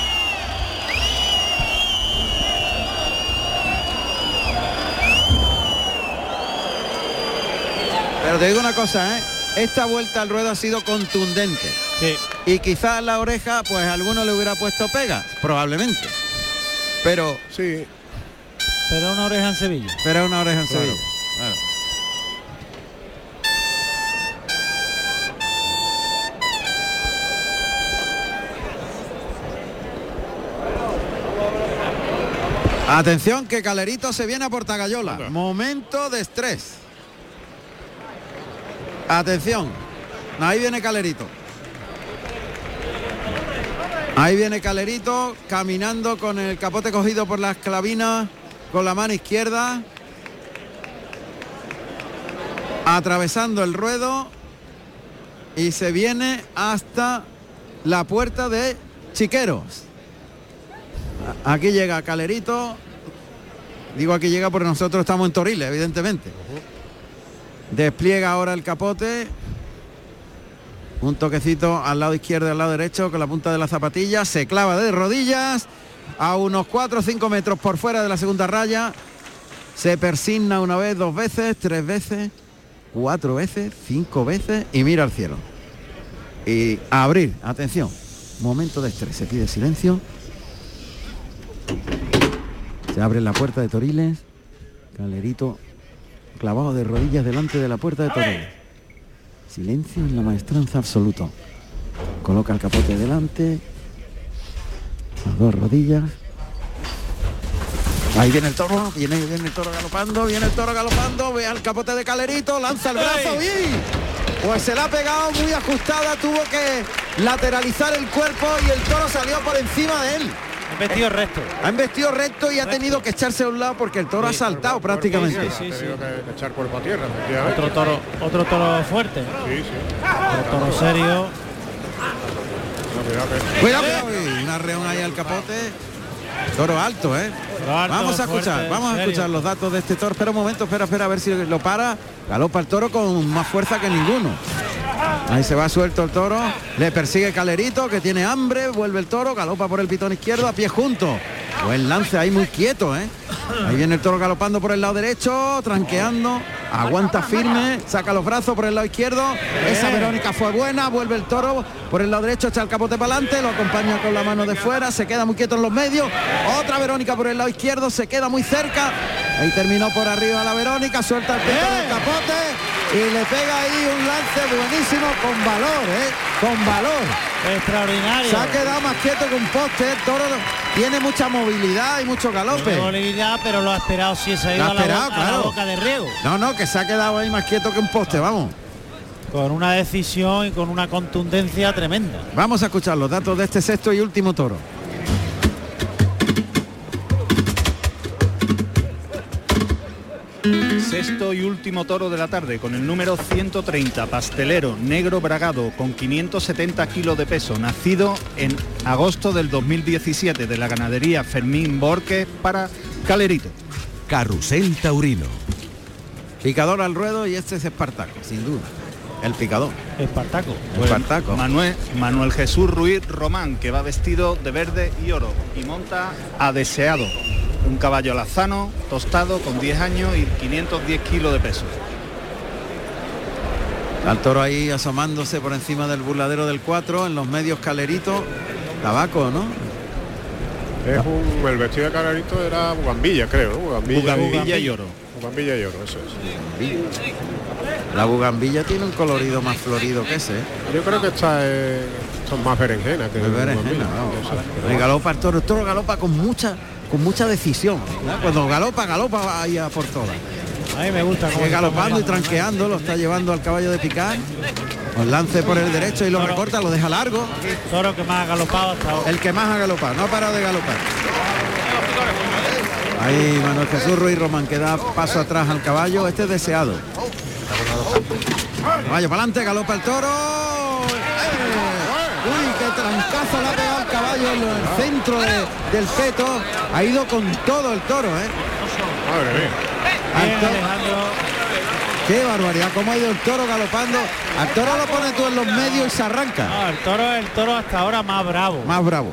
Pero te digo una cosa, ¿eh? Esta vuelta al ruedo ha sido contundente. Sí. Y quizás la oreja, pues alguno le hubiera puesto pega, probablemente. Pero, Sí, Pero una oreja en Sevilla. pero una oreja en Claro. Sevilla. Claro. Atención que Calerito se viene a Portagayola. Momento de estrés. Atención. Ahí viene Calerito. Ahí viene Calerito caminando con el capote cogido por las clavinas con la mano izquierda. Atravesando el ruedo y se viene hasta la puerta de Chiqueros. Aquí llega Calerito. Digo aquí llega porque nosotros estamos en Toriles, evidentemente. Despliega ahora el capote. Un toquecito al lado izquierdo al lado derecho con la punta de la zapatilla. Se clava de rodillas a unos 4 o 5 metros por fuera de la segunda raya. Se persigna una vez, dos veces, tres veces, cuatro veces, cinco veces y mira al cielo. Y a abrir, atención. Momento de estrés. Se pide silencio. Se abre la puerta de Toriles. Calerito clavado de rodillas delante de la puerta de Toriles. Silencio en la maestranza absoluto. Coloca el capote delante. Las dos rodillas. Ahí viene el toro, viene, viene el toro galopando, viene el toro galopando, ve al capote de Calerito, lanza el brazo y pues se la ha pegado muy ajustada, tuvo que lateralizar el cuerpo y el toro salió por encima de él. Un vestido recto. Ha embestido recto y ha tenido que echarse a un lado porque el toro ha saltado prácticamente. Ha tenido que, que echar cuerpo a tierra. Otro toro, otro toro fuerte. Sí, sí. Otro toro serio. Cuidado Cuidado, cuidado, uy, un arreón ahí al capote. Toro alto, ¿eh? Toro alto, vamos a escuchar, fuerte, vamos a escuchar los datos de este toro. Espera un momento, espera, espera, a ver si lo para. Galopa el toro con más fuerza que ninguno. Ahí se va suelto el toro. Le persigue Calerito, que tiene hambre. Vuelve el toro, galopa por el pitón izquierdo, a pie junto. Buen lance ahí muy quieto, ¿eh? Ahí viene el toro galopando por el lado derecho, tranqueando. Aguanta firme, saca los brazos por el lado izquierdo. Esa Verónica fue buena, vuelve el toro por el lado derecho, echa el capote para adelante, lo acompaña con la mano de fuera, se queda muy quieto en los medios. Otra Verónica por el lado izquierdo, se queda muy cerca. Ahí terminó por arriba la Verónica, suelta el del capote y le pega ahí un lance buenísimo con valor, ¿eh? Con valor. Extraordinario. Se ha quedado más quieto que un poste, el toro tiene mucha movilidad y mucho galope. movilidad, pero lo ha esperado si se ha ido a la, esperado, boca, a la claro. boca de riego. No, no, que se ha quedado ahí más quieto que un poste, vamos. Con una decisión y con una contundencia tremenda. Vamos a escuchar los datos de este sexto y último toro. Sexto y último toro de la tarde con el número 130, pastelero, negro bragado, con 570 kilos de peso, nacido en agosto del 2017 de la ganadería Fermín Borges para Calerito. Carrusel Taurino. Picador al ruedo y este es Espartaco, sin duda. El picador. Espartaco. Espartaco. Manuel, Manuel Jesús Ruiz Román, que va vestido de verde y oro y monta a deseado. Un caballo alazano, tostado, con 10 años y 510 kilos de peso. Al toro ahí asomándose por encima del burladero del 4, en los medios caleritos. Tabaco, ¿no? Es un, el vestido de Calerito era Bugambilla, creo, ¿no? Bugambilla, Bugambilla y oro. Bugambilla y oro, eso es. La bugambilla tiene un colorido más florido que ese. ¿eh? Yo creo que esta es, esto es más berenjena que Es berenjena, bugambilla. vamos. Eso es. Y galopa el toro, el toro galopa con mucha con mucha decisión. Cuando galopa, galopa ahí a por todas. A mí me gusta se galopando y tranqueando, lo está llevando al caballo de picar. Con lance por el derecho y lo recorta, lo deja largo. Toro que más ha galopado hasta ahora. El que más ha galopado, no ha parado de galopar. Ahí Manuel Jesús Ruiz Román que da paso atrás al caballo, este es deseado. Caballo para adelante, galopa el toro. ¡Eh! Trancazo le ha pegado el caballo en el centro de- del peto. Ha ido con todo el toro, ¿eh? Madre mía. Al Bien, toro- Alejandro. Qué barbaridad, cómo ha ido el toro galopando. Al toro lo pone tú en los medios y se arranca. No, el toro el toro hasta ahora más bravo. Más bravo.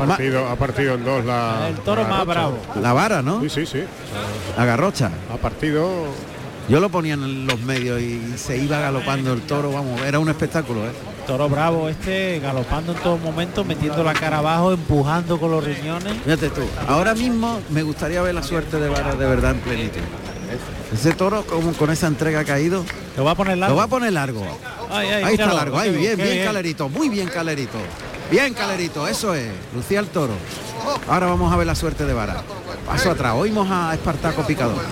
Ha partido, ha partido en dos la. El toro la más garrocha. bravo. La vara, ¿no? Sí, sí, sí. La garrocha. Ha partido Yo lo ponía en los medios y se iba galopando el toro, vamos, era un espectáculo, ¿eh? Toro bravo este, galopando en todo momento, metiendo la cara abajo, empujando con los riñones. Fíjate tú, ahora mismo me gustaría ver la suerte de Vara de verdad en plenitud. Ese toro como con esa entrega ido, Lo va a poner largo. lo va a poner largo. Ay, ay, Ahí está largo, qué ahí, bien, qué bien, calerito, muy bien calerito. Bien calerito, eso es, lucía el toro. Ahora vamos a ver la suerte de Vara. Paso atrás, oímos a Espartaco Picador.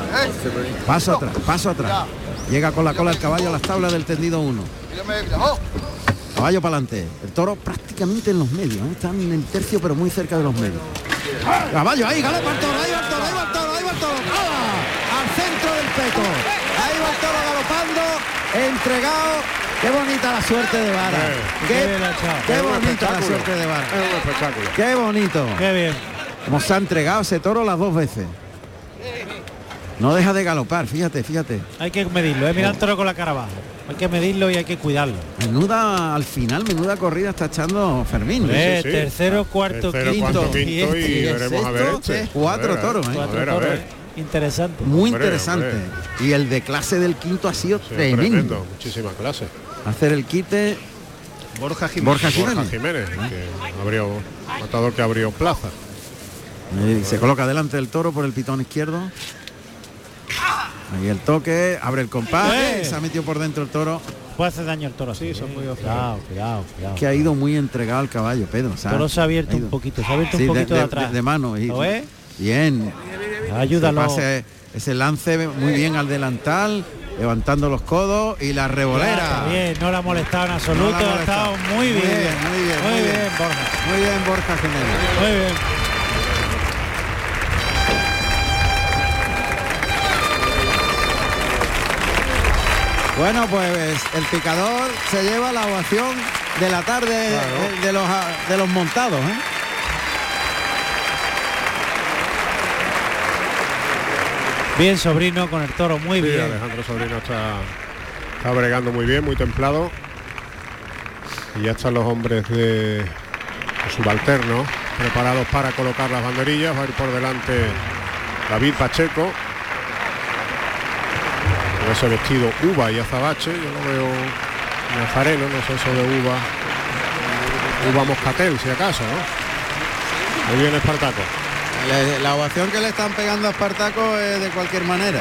Paso atrás, paso atrás. Llega con la cola el caballo a las tablas del tendido 1. Caballo para adelante. El toro prácticamente en los medios, ¿eh? están en el tercio pero muy cerca de los medios. Caballo, ahí, galopa el toro, ahí va el toro, ahí va el toro, ahí va el toro. ¡Hala! Al centro del peto. Ahí va el toro galopando, entregado. Qué bonita la suerte de Vara. Sí. Qué, Qué qué bonita la suerte de Vara. Qué bonito. Qué bien. Como se ha entregado ese toro las dos veces. No deja de galopar, fíjate, fíjate. Hay que medirlo, ¿eh? mira el toro con la cara abajo. Hay que medirlo y hay que cuidarlo. Menuda, al final, menuda corrida está echando Fermín. Eh, sí. Tercero, cuarto, Tercero, quinto. cuarto, quinto y este, veremos a ver sexto, este. cuatro A ver, toros, ¿eh? A Cuatro ver, a toros. ver. Interesante. Muy Hombre, interesante. hombre. Y el de clase del quinto ha sido Sí, tremendo. tremendo. Muchísima clase. Hacer el quite Borja Jiménez. Borja Jiménez. Borja Jiménez, que abrió, matador que abrió plaza. Eh, se coloca delante del toro por el pitón izquierdo. Ahí el toque, abre el compás, ¡Eh! se ha metido por dentro el toro, Puede hacer daño al toro. ¿eh? podido hacer. Cuidado, cuidado, cuidado. que ha ido muy entregado al caballo, Pedro. El toro se ha abierto ha un poquito, se ha abierto Sí, un poquito de, de, atrás. de mano. Y, ¿Lo ves? Bien. Ayúdalo. Ese, pase, ese lance muy bien al delantal, levantando los codos y la revolera. está bien, no la ha molestado en No absoluto, la ha ha estado muy bien. Muy bien, muy bien, Muy muy bien, bien. Borja. Muy bien, Borja Jiménez. Muy bien. Bueno, pues el picador se lleva la ovación de la tarde de, de los, de los montados. ¿eh? Bien, sobrino, con el toro, muy Sí, bien. Alejandro Sobrino está, está bregando muy bien, muy templado. Y ya están los hombres de, de subalterno preparados para colocar las banderillas. Va a ir por delante David Pacheco. Con ese vestido uva y azabache. Yo no veo nazareno, no sé eso de uva. Uva moscatel, si acaso, ¿no? Muy bien Espartaco. La ovación que le están pegando a Espartaco es de cualquier manera.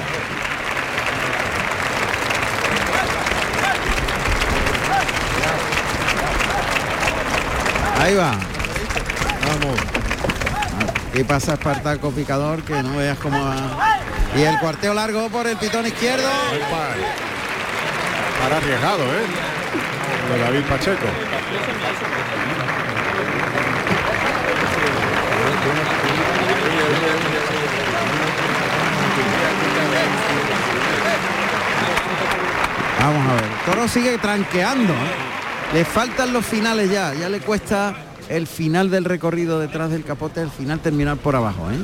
Ahí va. Vamos. Y pasa Espartaco picador que no veas cómo va. Y el cuarteo largo por el pitón izquierdo. Para, para arriesgado, ¿eh? De David Pacheco. Vamos a ver. Toro sigue tranqueando. ¿eh? Le faltan los finales ya. Ya le cuesta el final del recorrido detrás del capote, el final terminar por abajo. ¿eh?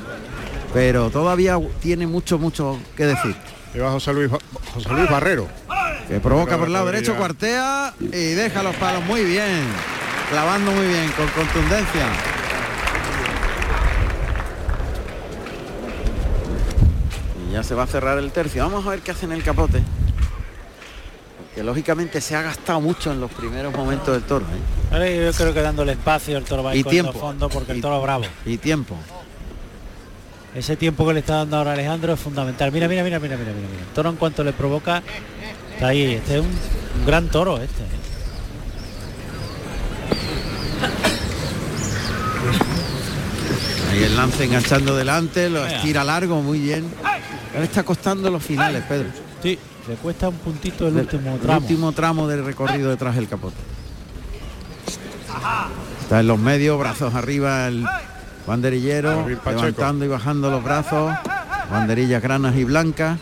Pero todavía tiene mucho, mucho que decir. Lleva José Luis, José Luis Barrero. Que provoca por el lado derecho, cuartea y deja los palos muy bien. Clavando muy bien, con contundencia. Y ya se va a cerrar el tercio. Vamos a ver qué hace en el capote. Porque lógicamente se ha gastado mucho en los primeros momentos del toro. ¿eh? Yo creo que dándole espacio el toro va a Y ir cogiendo tiempo. fondo porque Y- el toro es bravo. Y tiempo. Ese tiempo que le está dando ahora Alejandro es fundamental. Mira, mira, mira, mira, mira, mira. mira. El toro en cuanto le provoca, está ahí. Este es un, un gran toro este. Ahí el lance enganchando delante, lo estira largo, muy bien. Le está costando los finales, Pedro. Sí, le cuesta un puntito el último el tramo. último tramo del recorrido detrás del capote. Está en los medios, brazos arriba el banderillero, levantando y bajando los brazos, banderillas granas y blancas.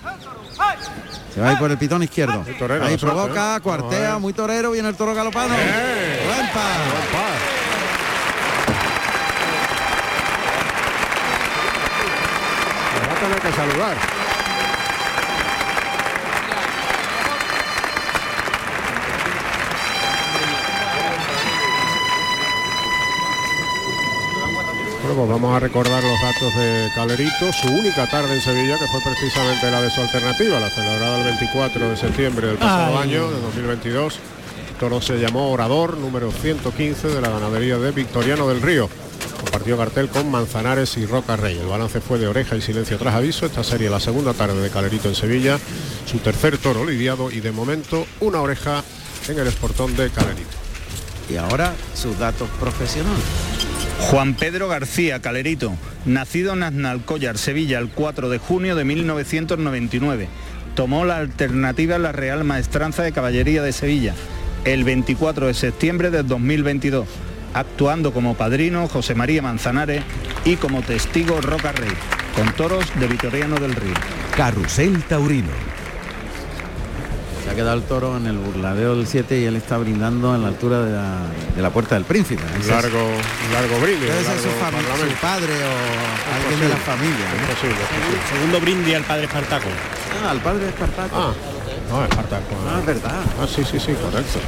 Se va a ir por el pitón izquierdo. Torero, Ahí provoca, ¿eh? Cuartea, muy torero, viene el toro. ¡Eh! Va a tener que saludar. Bueno, pues vamos a recordar los datos de Calerito, su única tarde en Sevilla, que fue precisamente la de su alternativa, la celebrada el 24 de septiembre del pasado Ay. año, de 2022. El toro se llamó Orador, número 115 de la ganadería de Victoriano del Río. Compartió cartel con Manzanares y Roca Rey. El balance fue de oreja y silencio tras aviso. Esta serie la segunda tarde de Calerito en Sevilla, su tercer toro lidiado y de momento una oreja en el esportón de Calerito. Y ahora sus datos profesionales. Juan Pedro García Calerito, nacido en Aznalcóllar, Sevilla, el 4 de junio de 1999. Tomó la alternativa en la Real Maestranza de Caballería de Sevilla el 24 de septiembre del 2022, actuando como padrino José María Manzanares y como testigo Roca Rey, con toros de Vitoriano del Río. Carrusel Taurino. Se ha quedado el toro en el burladeo del 7 y él está brindando en la altura de la, de la puerta del príncipe. Un largo, un largo brindis. Un ser su, su padre o alguien de la familia. Es ¿no? posible, es posible. Segundo brindis al padre Espartaco. Ah, al padre Espartaco. Ah, no, Espartaco. Ah, es verdad. Ah, sí, sí, sí, correcto.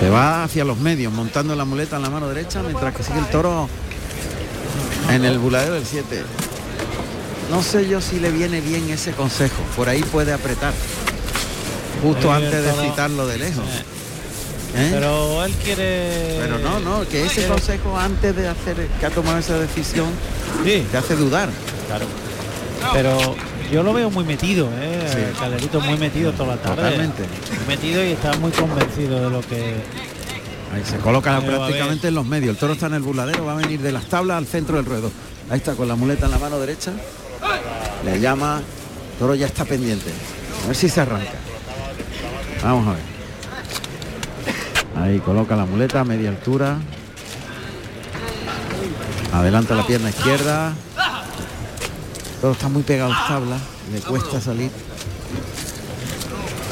Se va hacia los medios, montando la muleta en la mano derecha, mientras que sigue el toro en el buladero del 7. No sé yo si le viene bien ese consejo. Por ahí puede apretar. Justo antes de citarlo de lejos. ¿Eh? Pero él quiere. Pero no, no, que ese quiere- consejo antes de hacer que ha tomado esa decisión Sí, te hace dudar. claro. Pero yo lo veo muy metido, ¿eh? Sí. Muy metido toda la tarde. Totalmente. Muy metido y está muy convencido de lo que. Ahí se coloca prácticamente en los medios. El toro está en el burladero, va a venir de las tablas al centro del ruedo. Ahí está con la muleta en la mano derecha. Le llama. Toro ya está pendiente. A ver si se arranca. Vamos a ver. Ahí coloca la muleta a media altura. Adelanta la pierna izquierda. El toro está muy pegado a las tablas. Le cuesta salir.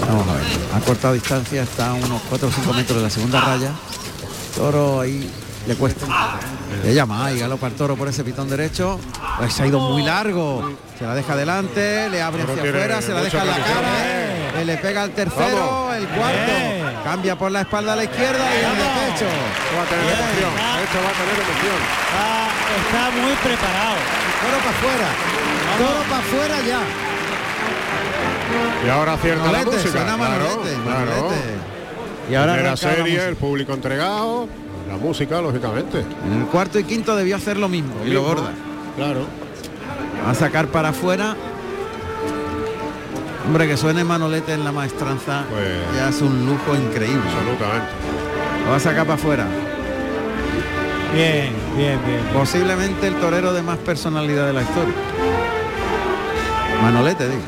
Vamos a ver. Ha cortado distancia, está a unos 4 o 5 metros de la segunda raya. Toro ahí le cuesta. Le llama ahí, galopa el toro por ese pitón derecho. Pues se ha ido muy largo. Se la deja adelante, le abre hacia afuera, se la deja en la cara. eh, Le pega el tercero, el cuarto. Bien. Cambia por la espalda a la izquierda y de pecho. Esto va a tener emoción. Esto va a tener emoción. Está, está muy preparado. Toro para afuera. Toro para afuera ya. Y ahora acierta la Manolete, música. suena claro, Manolete, claro. Manolete. Y ahora la serie, el público entregado, la música, lógicamente. En el cuarto y quinto debió hacer lo mismo y lo gorda. Claro. Va a sacar para afuera. Hombre, que suene Manolete en la maestranza Pues- ya es un lujo increíble. Absolutamente. Lo va a sacar para afuera. Bien, bien, bien. Posiblemente el torero de más personalidad de la historia. Manolete, digo.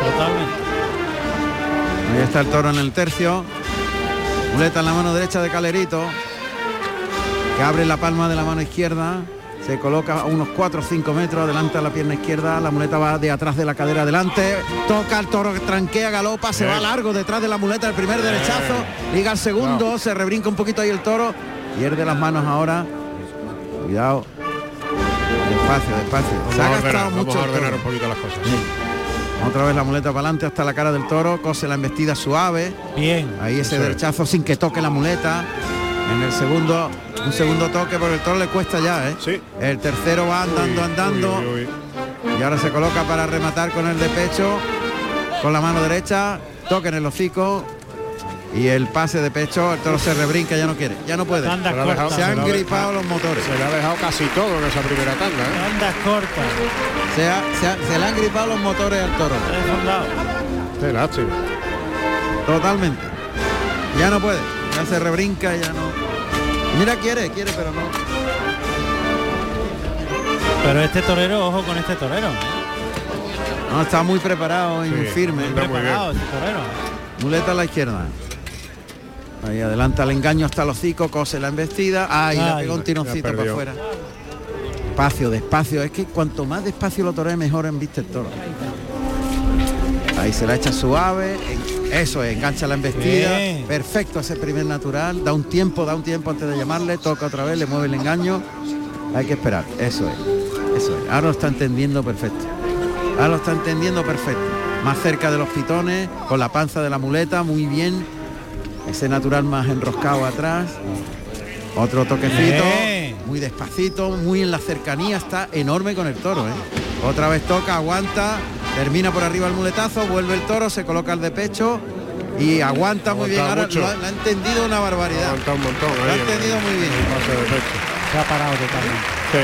Totalmente. Ahí está el toro en el tercio. Muleta en la mano derecha de Calerito. Que abre la palma de la mano izquierda. Se coloca a unos 4 o 5 metros, adelanta la pierna izquierda, la muleta va de atrás de la cadera adelante, toca el toro que tranquea, galopa, se va largo detrás de la muleta el primer derechazo, liga el segundo, se rebrinca un poquito ahí el toro, pierde las manos ahora. Cuidado. Despacio, despacio. Vamos Se ha gastado ordenar, vamos mucho a el ordenar toro. un poquito las cosas. Otra vez la muleta para adelante hasta la cara del toro, cose la embestida suave. Bien. Ahí ese derechazo sin que toque la muleta. En el segundo, un segundo toque porque el toro le cuesta ya, ¿eh? Sí. El tercero va andando, Uy, andando. uy, uy, uy. Y ahora se coloca para rematar con el de pecho. Con la mano derecha. Toque en el hocico. Y el pase de pecho. El toro se rebrinca, ya no quiere. Ya no puede. Tandas Se cortas. Han gripado dejado- los motores. Se le ha dejado casi todo en esa primera tanda. ¿eh? Tandas cortas. Se, ha- se ha- se le han gripado los motores al toro. Refondado. Qué lástima. Totalmente. Ya no puede. Ya se rebrinca, ya no. Mira, quiere, quiere, pero no. Pero este torero, ojo con este torero. ¿eh? No, está muy preparado y Sí, muy firme. muy Preparado este torero. Muleta a la izquierda. Ahí adelanta el engaño hasta el hocico, cose la embestida. Ahí pega un tironcito para afuera. Despacio, despacio. Es que cuanto más despacio lo toree, mejor embiste el toro. Ahí se la echa suave. en- Eso es, engancha la embestida. Bien. Perfecto ese primer natural. Da un tiempo, da un tiempo antes de llamarle. Toca otra vez, le mueve el engaño. Hay que esperar. Eso es. Eso es. Ahora lo está entendiendo perfecto. Ahora lo está entendiendo perfecto. Más cerca de los pitones, con la panza de la muleta, muy bien. Ese natural más enroscado atrás. Otro toquecito, Bien. muy despacito, muy en la cercanía, está enorme con el toro. ¿eh? Otra vez toca, aguanta, termina por arriba el muletazo, vuelve el toro, se coloca el de pecho y aguanta muy bien. Ahora lo ha, lo ha entendido una barbaridad. Aguanta un montón. Lo ha entendido el- muy bien. el. Se ha parado totalmente. Sí,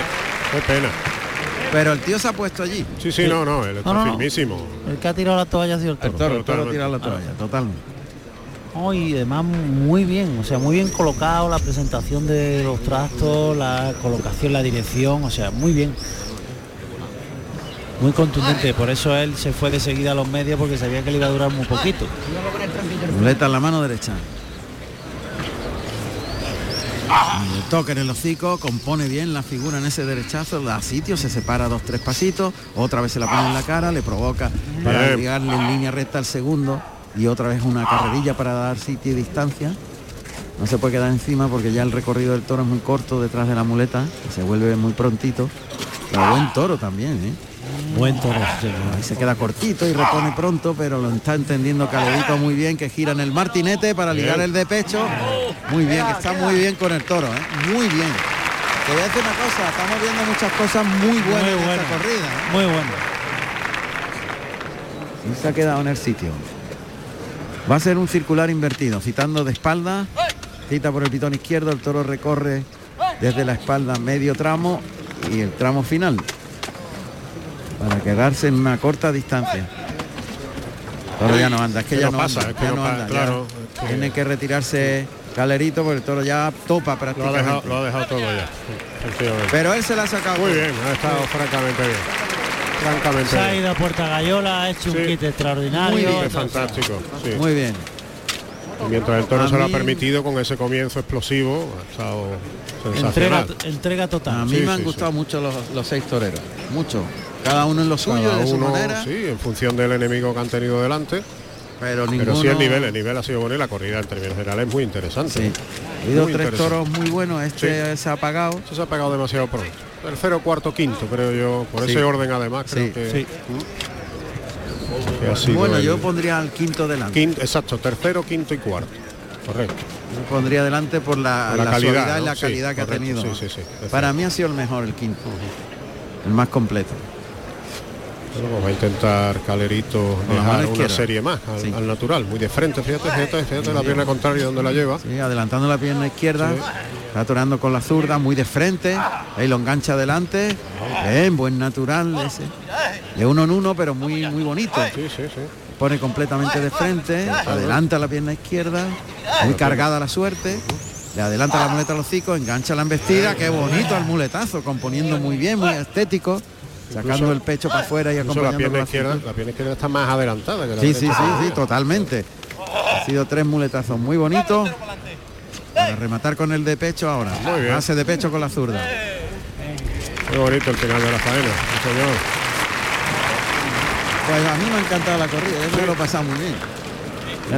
qué pena. Pero el tío se ha puesto allí. Sí, sí, no, no, él está No, no, no. firmísimo. El que ha tirado la toalla ha sido el El toro. toro, el toro Totalmente. tira la toalla, totalmente. Oh, y además muy bien, o sea, muy bien colocado la presentación de los trastos, la colocación, la dirección, o sea, muy bien. Muy contundente, por eso él se fue de seguida a los medios porque sabía que le iba a durar muy poquito. Muleta en la mano derecha. Le toca en el hocico, compone bien la figura en ese derechazo, da sitio, se separa dos, tres pasitos, otra vez se la pone en la cara, le provoca para llegarle en línea recta al segundo y otra vez una carrerilla para dar sitio y distancia. No se puede quedar encima porque ya el recorrido del toro es muy corto detrás de la muleta, y se vuelve muy prontito. Pero buen toro también, ¿eh? Buen toro. Ahí se queda cortito y repone pronto, pero lo está entendiendo Caledito muy bien, que gira en el martinete para ligar el de pecho. Muy bien, que está muy bien con el toro, ¿eh? muy bien. Te voy a decir una cosa, estamos viendo muchas cosas muy buenas Muy en esta corrida. ¿eh? Muy bueno. Y se ha quedado en el sitio. Va a ser un circular invertido, citando de espalda, cita por el pitón izquierdo, el toro recorre desde la espalda medio tramo y el tramo final. Para quedarse en una corta distancia. El toro ya no anda, es que, ya no pasa, anda, es que ya no anda, ya claro, es que- Tiene que retirarse Galerito porque el toro ya topa Lo ha, prácticamente. dejado, lo ha dejado todo ya. Pero él se la ha sacado. Muy bien, ha estado francamente bien. Francamente Se ha ido a Puerta Gallola, ha hecho Sí. un kit extraordinario. Muy bien, fantástico. sí. Muy bien. Y Mientras el toro A se lo ha permitido con ese comienzo explosivo, ha estado Entrega, sensacional. entrega total. A mí Sí, me han sí, gustado mucho los, los seis toreros. Mucho. Cada uno en lo suyo, Cada de su uno, manera. sí, en función del enemigo que han tenido delante. Pero ninguno. Pero sí el nivel, el nivel ha sido bueno y la corrida en términos generales es muy interesante. Sí. Ha habido tres toros muy buenos. Este se ha apagado. Eso se ha pegado demasiado pronto. Tercero, cuarto, quinto, creo yo. Por Sí. ese orden además creo Sí. que, Sí. que ha sido Bueno, el yo pondría al quinto delante. quinto, exacto, tercero, quinto y cuarto. Correcto. Yo pondría delante por la, Por la la calidad, suavidad y la Sí, calidad que correcto, ha tenido. sí, sí, sí, es Para mí ha sido el mejor, el quinto. El más completo. Bueno, pues va a intentar Calerito dejar una izquierda. serie más al, Sí. al natural, muy de frente, fíjate, fíjate, fíjate la pierna contraria donde la lleva. Sí, adelantando la pierna izquierda. Está atorando con la zurda, muy de frente. Ahí lo engancha adelante. Bien, buen natural ese. De uno en uno, pero muy, muy bonito. Sí, sí, sí. pone completamente de frente, adelanta la pierna izquierda, muy cargada la suerte, le adelanta la muleta al hocico, engancha la embestida, qué bonito el muletazo, componiendo muy bien, muy estético, sacando Incluso- el pecho para afuera y Incluso la acompañando pierna izquierda, la pierna izquierda está más adelantada que la Sí, sí, sí, sí, totalmente. Ha sido tres muletazos muy bonitos. Para rematar con el de pecho ahora. Muy bien. Hace de pecho con la zurda. Qué bonito el final de la faena. Pues a mí me ha encantado la corrida, yo que lo he pasado muy bien.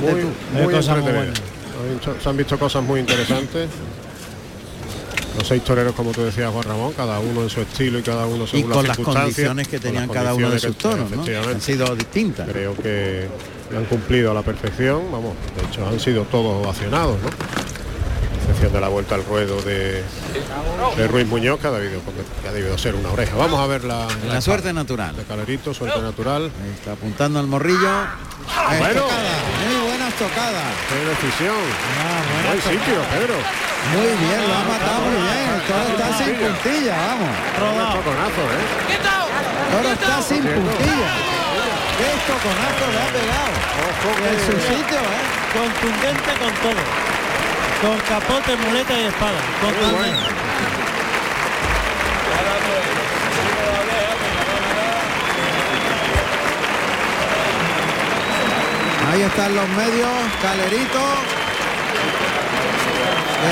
Muy, muy cosas muy hecho- Se han visto cosas muy interesantes. Los seis toreros, como tú decías, Juan Ramón, cada uno en su estilo y cada uno Y según con las las circunstancias, condiciones que tenían cada uno de sus toros. Han sido distintas. Creo que han cumplido a la perfección, vamos, de hecho han sido todos ovacionados, ¿no? Excepción de la vuelta al ruedo de, de Ruiz Muñoz, que ha, debido, que ha debido ser una oreja. Vamos a ver la, La suerte natural. de Calerito, suerte natural. Ahí está apuntando al morrillo. Bueno. estocada, buenas tocadas. ¡Qué decisión! Ah, Buen sitio, Pedro. Muy bien, lo ha matado muy bien. El toro está sin puntilla, vamos. Toconazo, ¿eh? El toro está sin puntilla. Qué toconazo le ha pegado. En su sitio, ¿eh? Contundente con todo. Con capote, muleta y espada. Contundente. Ahí están los medios, Calerito.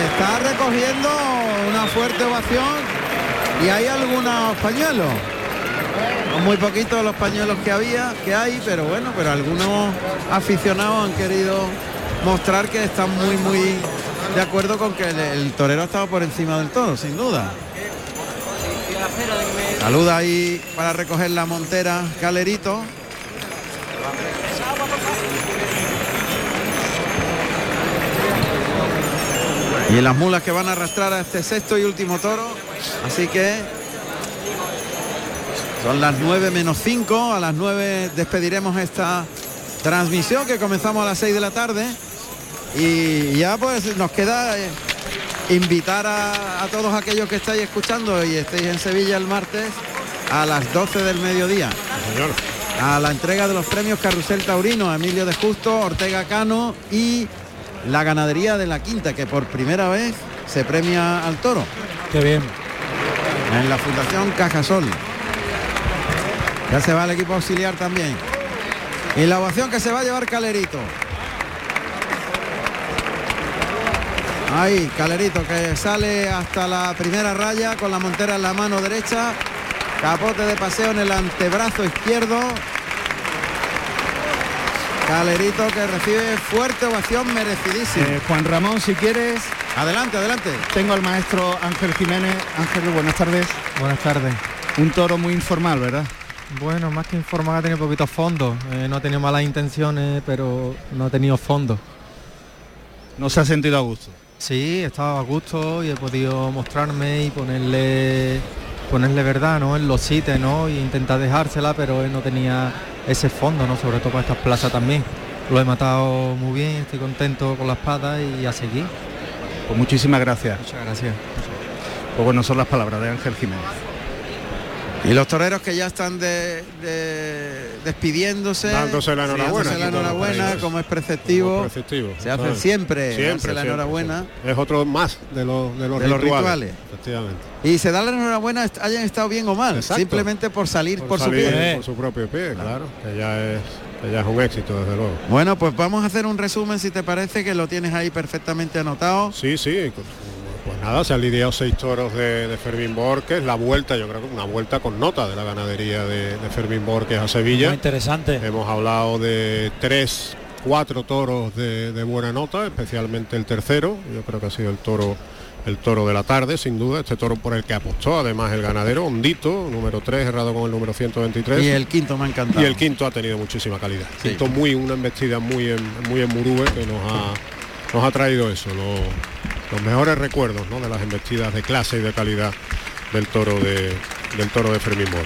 Está recogiendo una fuerte ovación y hay algunos pañuelos. Muy poquitos los pañuelos que había, que hay, pero bueno, pero algunos aficionados han querido mostrar que están muy, muy de acuerdo con que el, el torero ha estado por encima del toro, sin duda. Saluda ahí para recoger la montera Calerito. Y las mulas que van a arrastrar a este sexto y último toro. Así que son las 9 menos 5. A las 9 despediremos esta transmisión que comenzamos a las 6 de la tarde. Y ya pues nos queda eh, invitar a, a todos aquellos que estáis escuchando y estéis en Sevilla el martes a las 12 del mediodía. Señor. A la entrega de los premios Carrusel Taurino, Emilio de Justo, Ortega Cano y la ganadería de la Quinta, que por primera vez se premia al toro. Qué bien. En la Fundación Cajasol. Ya se va el equipo auxiliar también. Y la ovación que se va a llevar Calerito. Ahí, Calerito que sale hasta la primera raya con la montera en la mano derecha. Capote de paseo en el antebrazo izquierdo. Calerito que recibe fuerte ovación merecidísima. Eh, Juan Ramón, si quieres, Adelante, adelante. tengo al maestro Ángel Jiménez. Ángel, buenas tardes. Buenas tardes. Un toro muy informal, ¿verdad? Bueno, más que informar ha tenido poquitos fondos. Eh, no ha tenido malas intenciones, pero no ha tenido fondos. No se ha sentido a gusto. Sí, he estado a gusto y he podido mostrarme y ponerle ponerle verdad, ¿no? En los sitios, ¿no? Y intentar dejársela, pero él no tenía ese fondo, ¿no? Sobre todo para estas plazas también. Lo he matado muy bien, estoy contento con la espada y a seguir. Pues muchísimas gracias. Muchas gracias. Pues bueno, son las palabras de Ángel Jiménez. Y los toreros que ya están de- de- despidiéndose, Dándose la enhorabuena, dándose la aquí como enhorabuena, país. como es preceptivo. Como preceptivo, Se hace siempre, darse la enhorabuena. siempre. Es otro más de los, de los, De rituales, rituales. Efectivamente. Y se da la enhorabuena, hayan estado bien o mal, Exacto. simplemente por salir por, Por, su salir pie. por su propio pie, claro. Que ya es, que ya es un éxito, desde luego. Bueno, pues vamos a hacer un resumen, si te parece, que lo tienes ahí perfectamente anotado. Sí, sí. Pues nada, se han lidiado seis toros de, de Fermín Borges, la vuelta, yo creo que una vuelta con nota de la ganadería de, de Fermín Borges a Sevilla. Muy interesante. Hemos hablado de tres, cuatro toros de, de buena nota, especialmente el tercero. Yo creo que ha sido el toro, el toro de la tarde, sin duda. Este toro por el que apostó, además el ganadero, Hondito, número 3, errado con el número 123. Y el quinto me ha encantado. Y el quinto ha tenido muchísima calidad. Sí. Quinto muy, una embestida muy en, muy en Murúe que nos ha, nos ha traído eso, lo- los mejores recuerdos ¿no? de las embestidas de clase y de calidad del toro de del toro de Fermín. ¿no?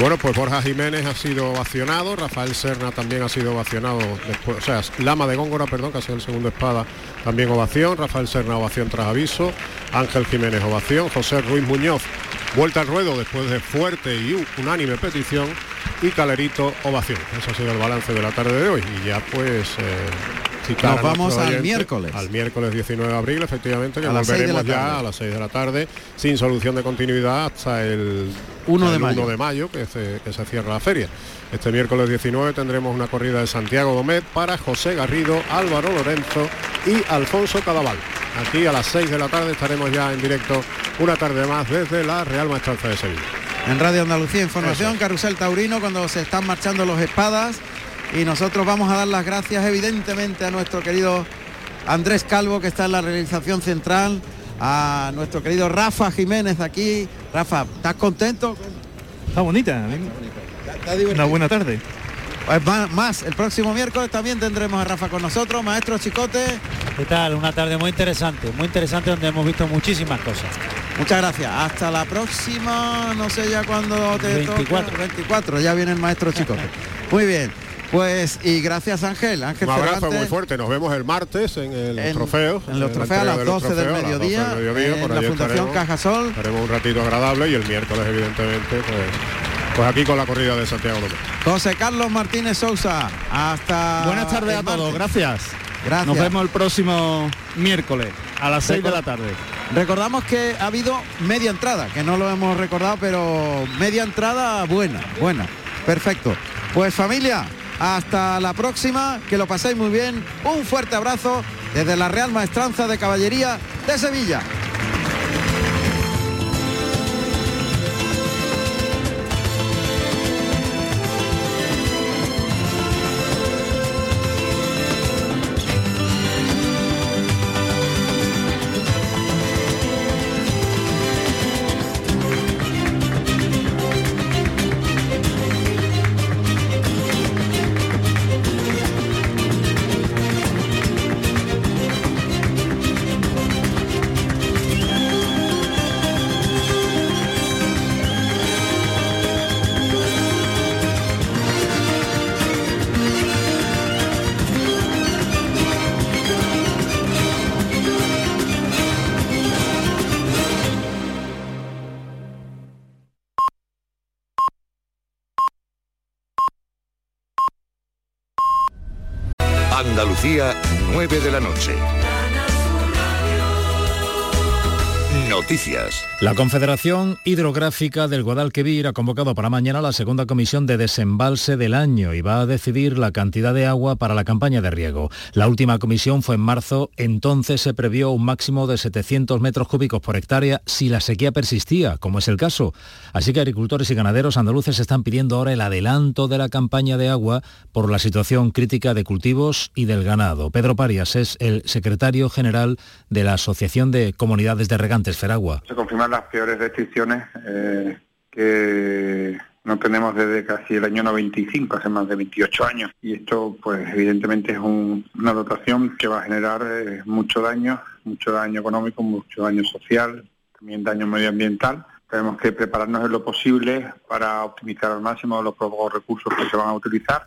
Bueno, pues Borja Jiménez ha sido ovacionado, Rafael Serna también ha sido ovacionado después, o sea, Lama de Góngora, perdón, que ha sido el segundo espada, también ovación, Rafael Serna ovación tras aviso, Ángel Jiménez ovación, José Ruiz Muñoz vuelta al ruedo después de fuerte y unánime petición y Calerito ovación. Ese ha sido el balance de la tarde de hoy y ya pues eh, Nos vamos al oyente miércoles. Al miércoles 19 de abril, efectivamente, que A volveremos ya a las 6 de la tarde sin solución de continuidad hasta el 1 de el mayo. 1 de mayo que se, que se cierra la feria. Este miércoles 19 tendremos una corrida de Santiago Domet para José Garrido, Álvaro Lorenzo y Alfonso Cadaval. Aquí a las 6 de la tarde estaremos ya en directo una tarde más desde la Real Maestranza de Sevilla. En Radio Andalucía Información, Carrusel Taurino, cuando se están marchando los espadas. Y nosotros vamos a dar las gracias evidentemente a nuestro querido Andrés Calvo, que está en la realización central, a nuestro querido Rafa Jiménez aquí. Rafa, ¿estás contento? Está bonita. Una buena tarde. Pues más, más, el próximo miércoles también tendremos a Rafa con nosotros, maestro Chicote. ¿Qué tal? Una tarde muy interesante, muy interesante donde hemos visto muchísimas cosas. Muchas gracias. Hasta la próxima, no sé ya cuándo te 24. toca. 24, ya viene el maestro Chicote. Muy bien. Pues y gracias Ángel, Ángel Un abrazo Cervantes. muy fuerte. Nos vemos el martes en el En- trofeo. en los trofeos a las de los 12 del trofeos, a las 12 mediodía, del mediodía, en por la Fundación estaremos. Cajasol. Haremos un ratito agradable y el miércoles, evidentemente, pues, pues aquí con la corrida de Santiago López. José Carlos Martínez Sousa. Hasta Buenas tardes a todos, martes. gracias. Gracias. Nos vemos el próximo miércoles a las 6 de la tarde. Recordamos que ha habido media entrada, que no lo hemos recordado, pero media entrada buena, buena. Perfecto. Pues familia, hasta la próxima, que lo paséis muy bien. Un fuerte abrazo desde la Real Maestranza de Caballería de Sevilla. Andalucía, 9 de la noche. Noticias. La Confederación Hidrográfica del Guadalquivir ha convocado para mañana la segunda comisión de desembalse del año y va a decidir la cantidad de agua para la campaña de riego. La última comisión fue en marzo, entonces se previó un máximo de 700 metros cúbicos por hectárea si la sequía persistía, como es el caso. Así que agricultores y ganaderos andaluces están pidiendo ahora el adelanto de la campaña de agua por la situación crítica de cultivos y del ganado. Pedro Parias es el secretario general de la Asociación de Comunidades de Regantes Feragua. Confirman las peores restricciones eh, que no tenemos desde casi el año 95, hace más de 28 años. Y esto, pues evidentemente es un- una dotación que va a generar eh, mucho daño, mucho daño económico, mucho daño social, también daño medioambiental. Tenemos que prepararnos en lo posible para optimizar al máximo los pocos recursos que se van a utilizar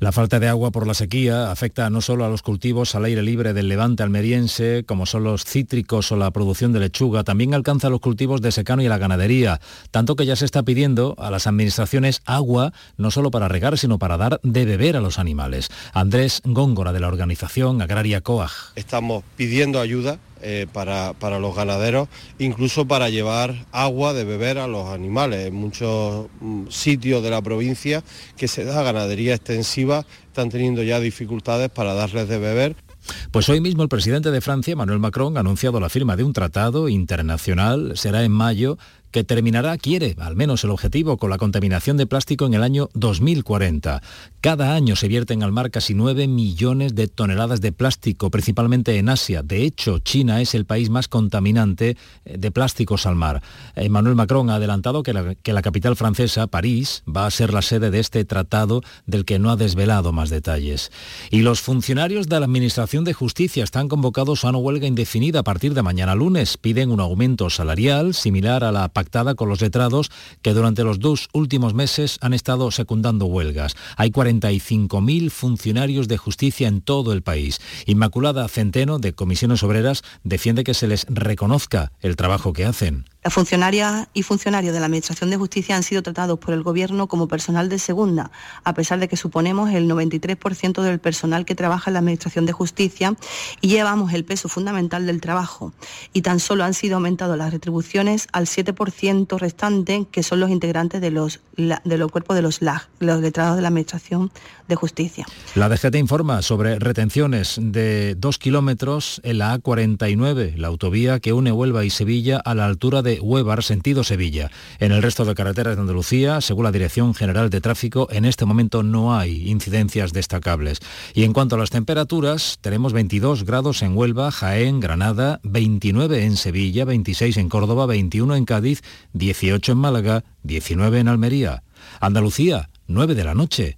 La falta de agua por la sequía afecta no solo a los cultivos al aire libre del levante almeriense, como son los cítricos o la producción de lechuga, también alcanza los cultivos de secano y la ganadería, tanto que ya se está pidiendo a las administraciones agua no solo para regar, sino para dar de beber a los animales. Andrés Góngora de la organización agraria COAG. Estamos pidiendo ayuda eh, para, para los ganaderos, incluso para llevar agua de beber a los animales. En muchos mm, sitios de la provincia que se da ganadería extensiva están teniendo ya dificultades para darles de beber. Pues hoy mismo el presidente de Francia, Emmanuel Macron, ha anunciado la firma de un tratado internacional, será en mayo, que terminará, quiere, al menos el objetivo, con la contaminación de plástico en el año 2040. Cada año se vierten al mar casi 9 millones de toneladas de plástico, principalmente en Asia. De hecho, China es el país más contaminante eh, de plásticos al mar. Emmanuel Macron ha adelantado que la, capital francesa, París, va a ser la sede de este tratado del que no ha desvelado más detalles. Y los funcionarios de la Administración de Justicia están convocados a una huelga indefinida a partir de mañana lunes. Piden un aumento salarial similar a la pactada con los letrados que durante los dos últimos meses han estado secundando huelgas. Hay 45.000 funcionarios de justicia en todo el país. Inmaculada Centeno, de Comisiones Obreras, defiende que se les reconozca el trabajo que hacen. Las funcionarias y funcionarios de la Administración de Justicia han sido tratados por el Gobierno como personal de segunda, a pesar de que suponemos el 93% del personal que trabaja en la Administración de Justicia y llevamos el peso fundamental del trabajo. Y tan solo han sido aumentadas las retribuciones al 7% restante, que son los integrantes de los, de los cuerpos de los LAG, los letrados de la Administración de Justicia. La DGT informa sobre retenciones de dos kilómetros en la A49, la autovía que une Huelva y Sevilla a la altura de Huevar, sentido Sevilla. En el resto de carreteras de Andalucía, según la Dirección General de Tráfico, en este momento no hay incidencias destacables. Y en cuanto a las temperaturas, tenemos 22 grados en Huelva, Jaén, Granada, 29 en Sevilla, 26 en Córdoba, 21 en Cádiz, 18 en Málaga, 19 en Almería. Andalucía, 9 de la noche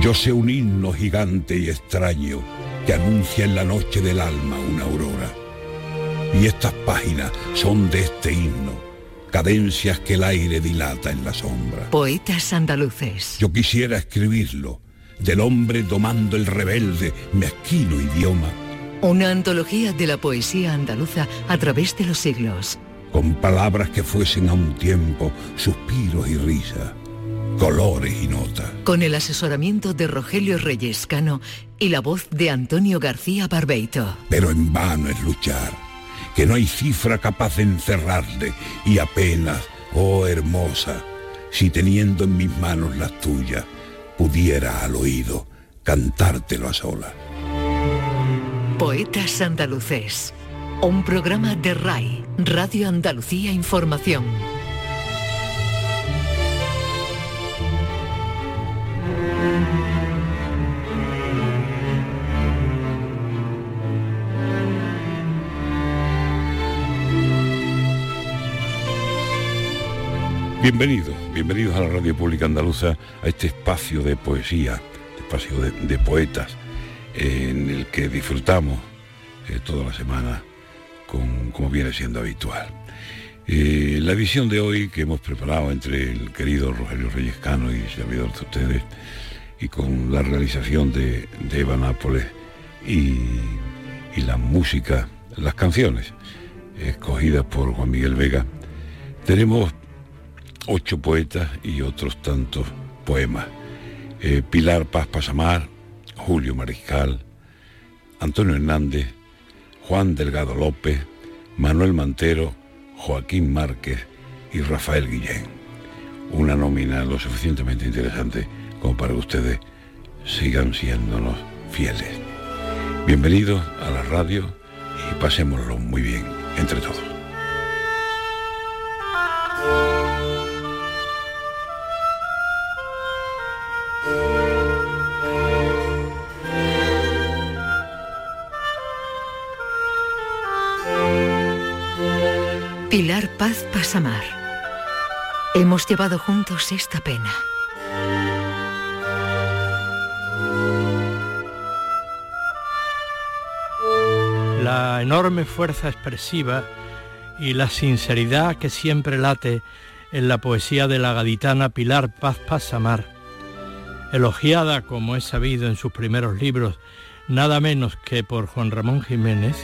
Yo sé un himno gigante y extraño que anuncia en la noche del alma una aurora. Y estas páginas son de este himno, cadencias que el aire dilata en la sombra. Poetas Andaluces. Yo quisiera escribirlo, del hombre domando el rebelde, mezquino idioma, Una antología de la poesía andaluza a través de los siglos. con palabras que fuesen a un tiempo suspiros y risa, colores y notas. Con el asesoramiento de Rogelio Reyes Cano y la voz de Antonio García Barbeito. Pero en vano es luchar, que no hay cifra capaz de encerrarle y apenas, oh hermosa, si teniendo en mis manos las tuyas, pudiera al oído cantártelo a sola. Poetas Andaluces. Un programa de RAI, Radio Andalucía Información. Bienvenidos, bienvenidos a la Radio Pública Andaluza, a este espacio de poesía, espacio de, poetas, en el que disfrutamos eh, toda la semana con, como viene siendo habitual. Eh, la edición de hoy que hemos preparado entre el querido Rogelio Reyes Cano y servidor de ustedes, y con la realización de, de Eva Nápoles y, y la música, las canciones escogidas por Juan Miguel Vega, tenemos ocho poetas y otros tantos poemas. Eh, Pilar Paz Pasamar, Julio Mariscal, Antonio Hernández, Juan Delgado López, Manuel Mantero, Joaquín Márquez y Rafael Guillén. Una nómina lo suficientemente interesante como para que ustedes sigan siéndonos fieles. Bienvenidos a la radio y pasémoslo muy bien entre todos. Paz Pasamar. Hemos llevado juntos esta pena. La enorme fuerza expresiva y la sinceridad que siempre late en la poesía de la gaditana Pilar Paz Pasamar, elogiada como es sabido en sus primeros libros, nada menos que por Juan Ramón Jiménez,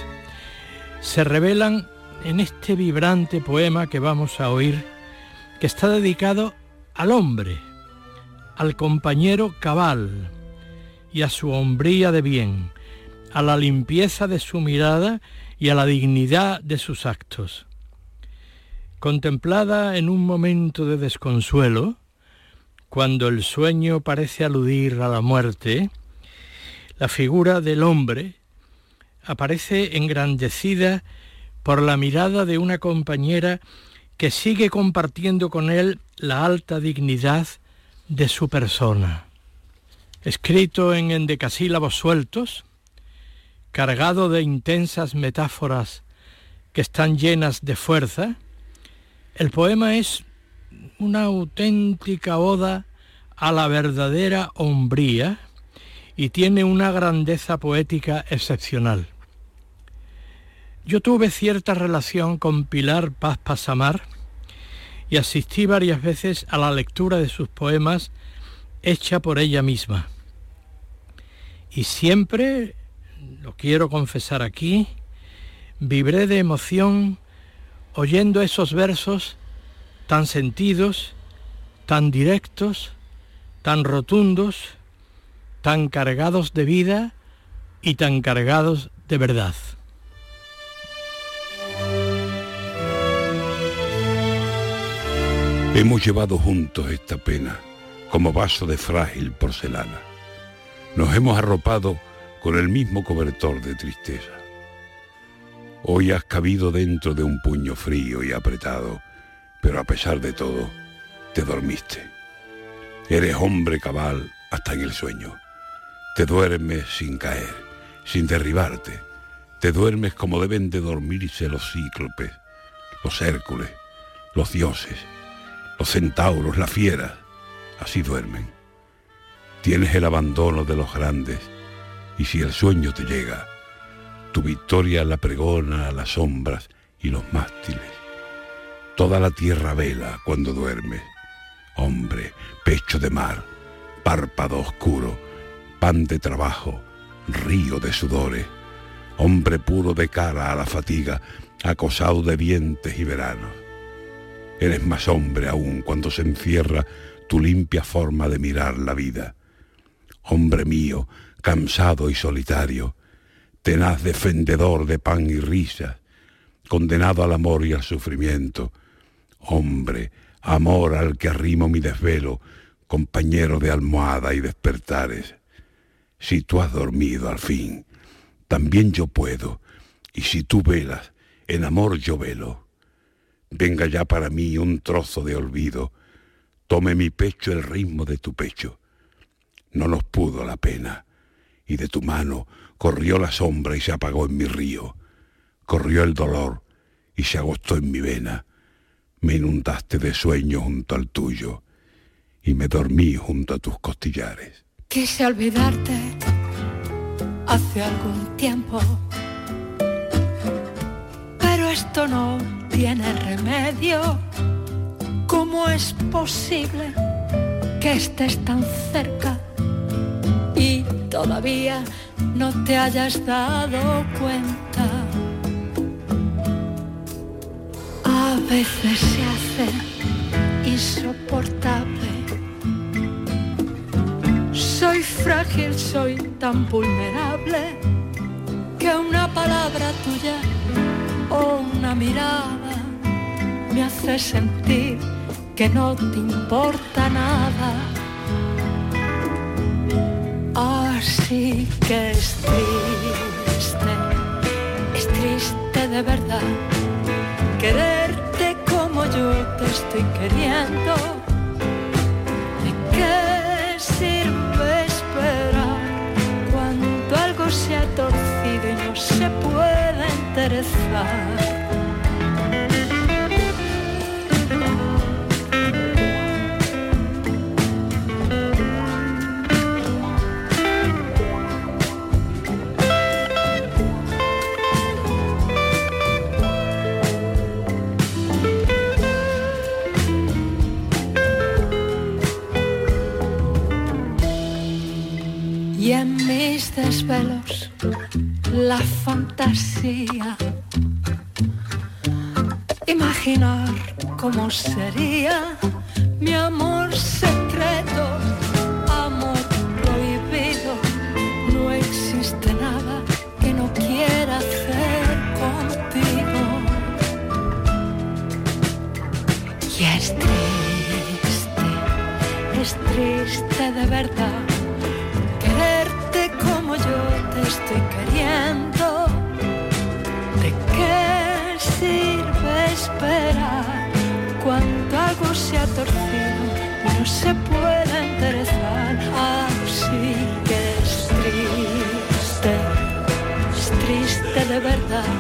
se revelan en este vibrante poema que vamos a oír, que está dedicado al hombre, al compañero cabal y a su hombría de bien, a la limpieza de su mirada y a la dignidad de sus actos. Contemplada en un momento de desconsuelo, cuando el sueño parece aludir a la muerte, la figura del hombre aparece engrandecida por la mirada de una compañera que sigue compartiendo con él la alta dignidad de su persona. Escrito en endecasílabos sueltos, cargado de intensas metáforas que están llenas de fuerza, el poema es una auténtica oda a la verdadera hombría y tiene una grandeza poética excepcional. Yo tuve cierta relación con Pilar Paz Pasamar y asistí varias veces a la lectura de sus poemas hecha por ella misma. Y siempre, lo quiero confesar aquí, vibré de emoción oyendo esos versos tan sentidos, tan directos, tan rotundos, tan cargados de vida y tan cargados de verdad. Hemos llevado juntos esta pena como vaso de frágil porcelana. Nos hemos arropado con el mismo cobertor de tristeza. Hoy has cabido dentro de un puño frío y apretado, pero a pesar de todo, te dormiste. Eres hombre cabal hasta en el sueño. Te duermes sin caer, sin derribarte. Te duermes como deben de dormirse los cíclopes, los Hércules, los dioses los centauros, la fiera, así duermen. Tienes el abandono de los grandes y si el sueño te llega, tu victoria la pregona a las sombras y los mástiles. Toda la tierra vela cuando duermes. Hombre, pecho de mar, párpado oscuro, pan de trabajo, río de sudores. Hombre puro de cara a la fatiga, acosado de vientes y veranos Eres más hombre aún cuando se encierra tu limpia forma de mirar la vida. Hombre mío, cansado y solitario, tenaz defendedor de pan y risa, condenado al amor y al sufrimiento. Hombre, amor al que arrimo mi desvelo, compañero de almohada y despertares. Si tú has dormido al fin, también yo puedo, y si tú velas, en amor yo velo venga ya para mí un trozo de olvido, tome mi pecho el ritmo de tu pecho. No nos pudo la pena, y de tu mano corrió la sombra y se apagó en mi río, corrió el dolor y se agostó en mi vena. Me inundaste de sueño junto al tuyo y me dormí junto a tus costillares. Quise olvidarte hace algún tiempo, pero esto no tiene remedio. ¿Cómo es posible que estés tan cerca y todavía no te hayas dado cuenta? A veces se hace insoportable. Soy frágil, soy tan vulnerable que una palabra tuya o una mirada me hace sentir que no te importa nada. Así que es triste, es triste de verdad quererte como yo te estoy queriendo. ¿De qué sirve esperar cuando algo se ha puede enderezar? La fantasía. Imaginar cómo sería mi amor secreto, amor prohibido. No existe nada que no quiera hacer contigo. Y es triste, es triste de verdad estoy queriendo. ¿De qué sirve esperar cuando algo se ha torcido y no se puede enderezar? Así que es triste, es triste de verdad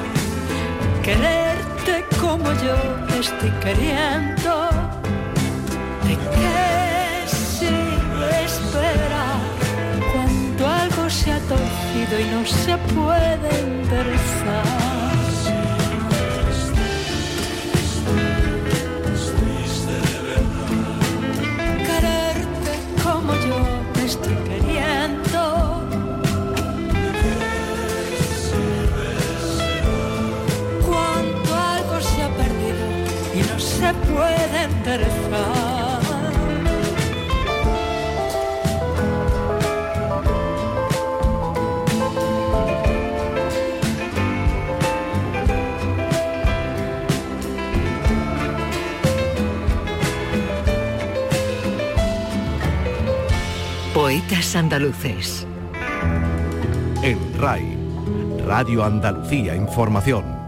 quererte como yo estoy queriendo. ¿De qué sirve esperar? cuando algo se ha torcido y no se puede enderezar. Quererte como yo te estoy queriendo. Cuando algo se ha perdido y no se puede enderezar. Andaluces. En RAI, Radio Andalucía Información.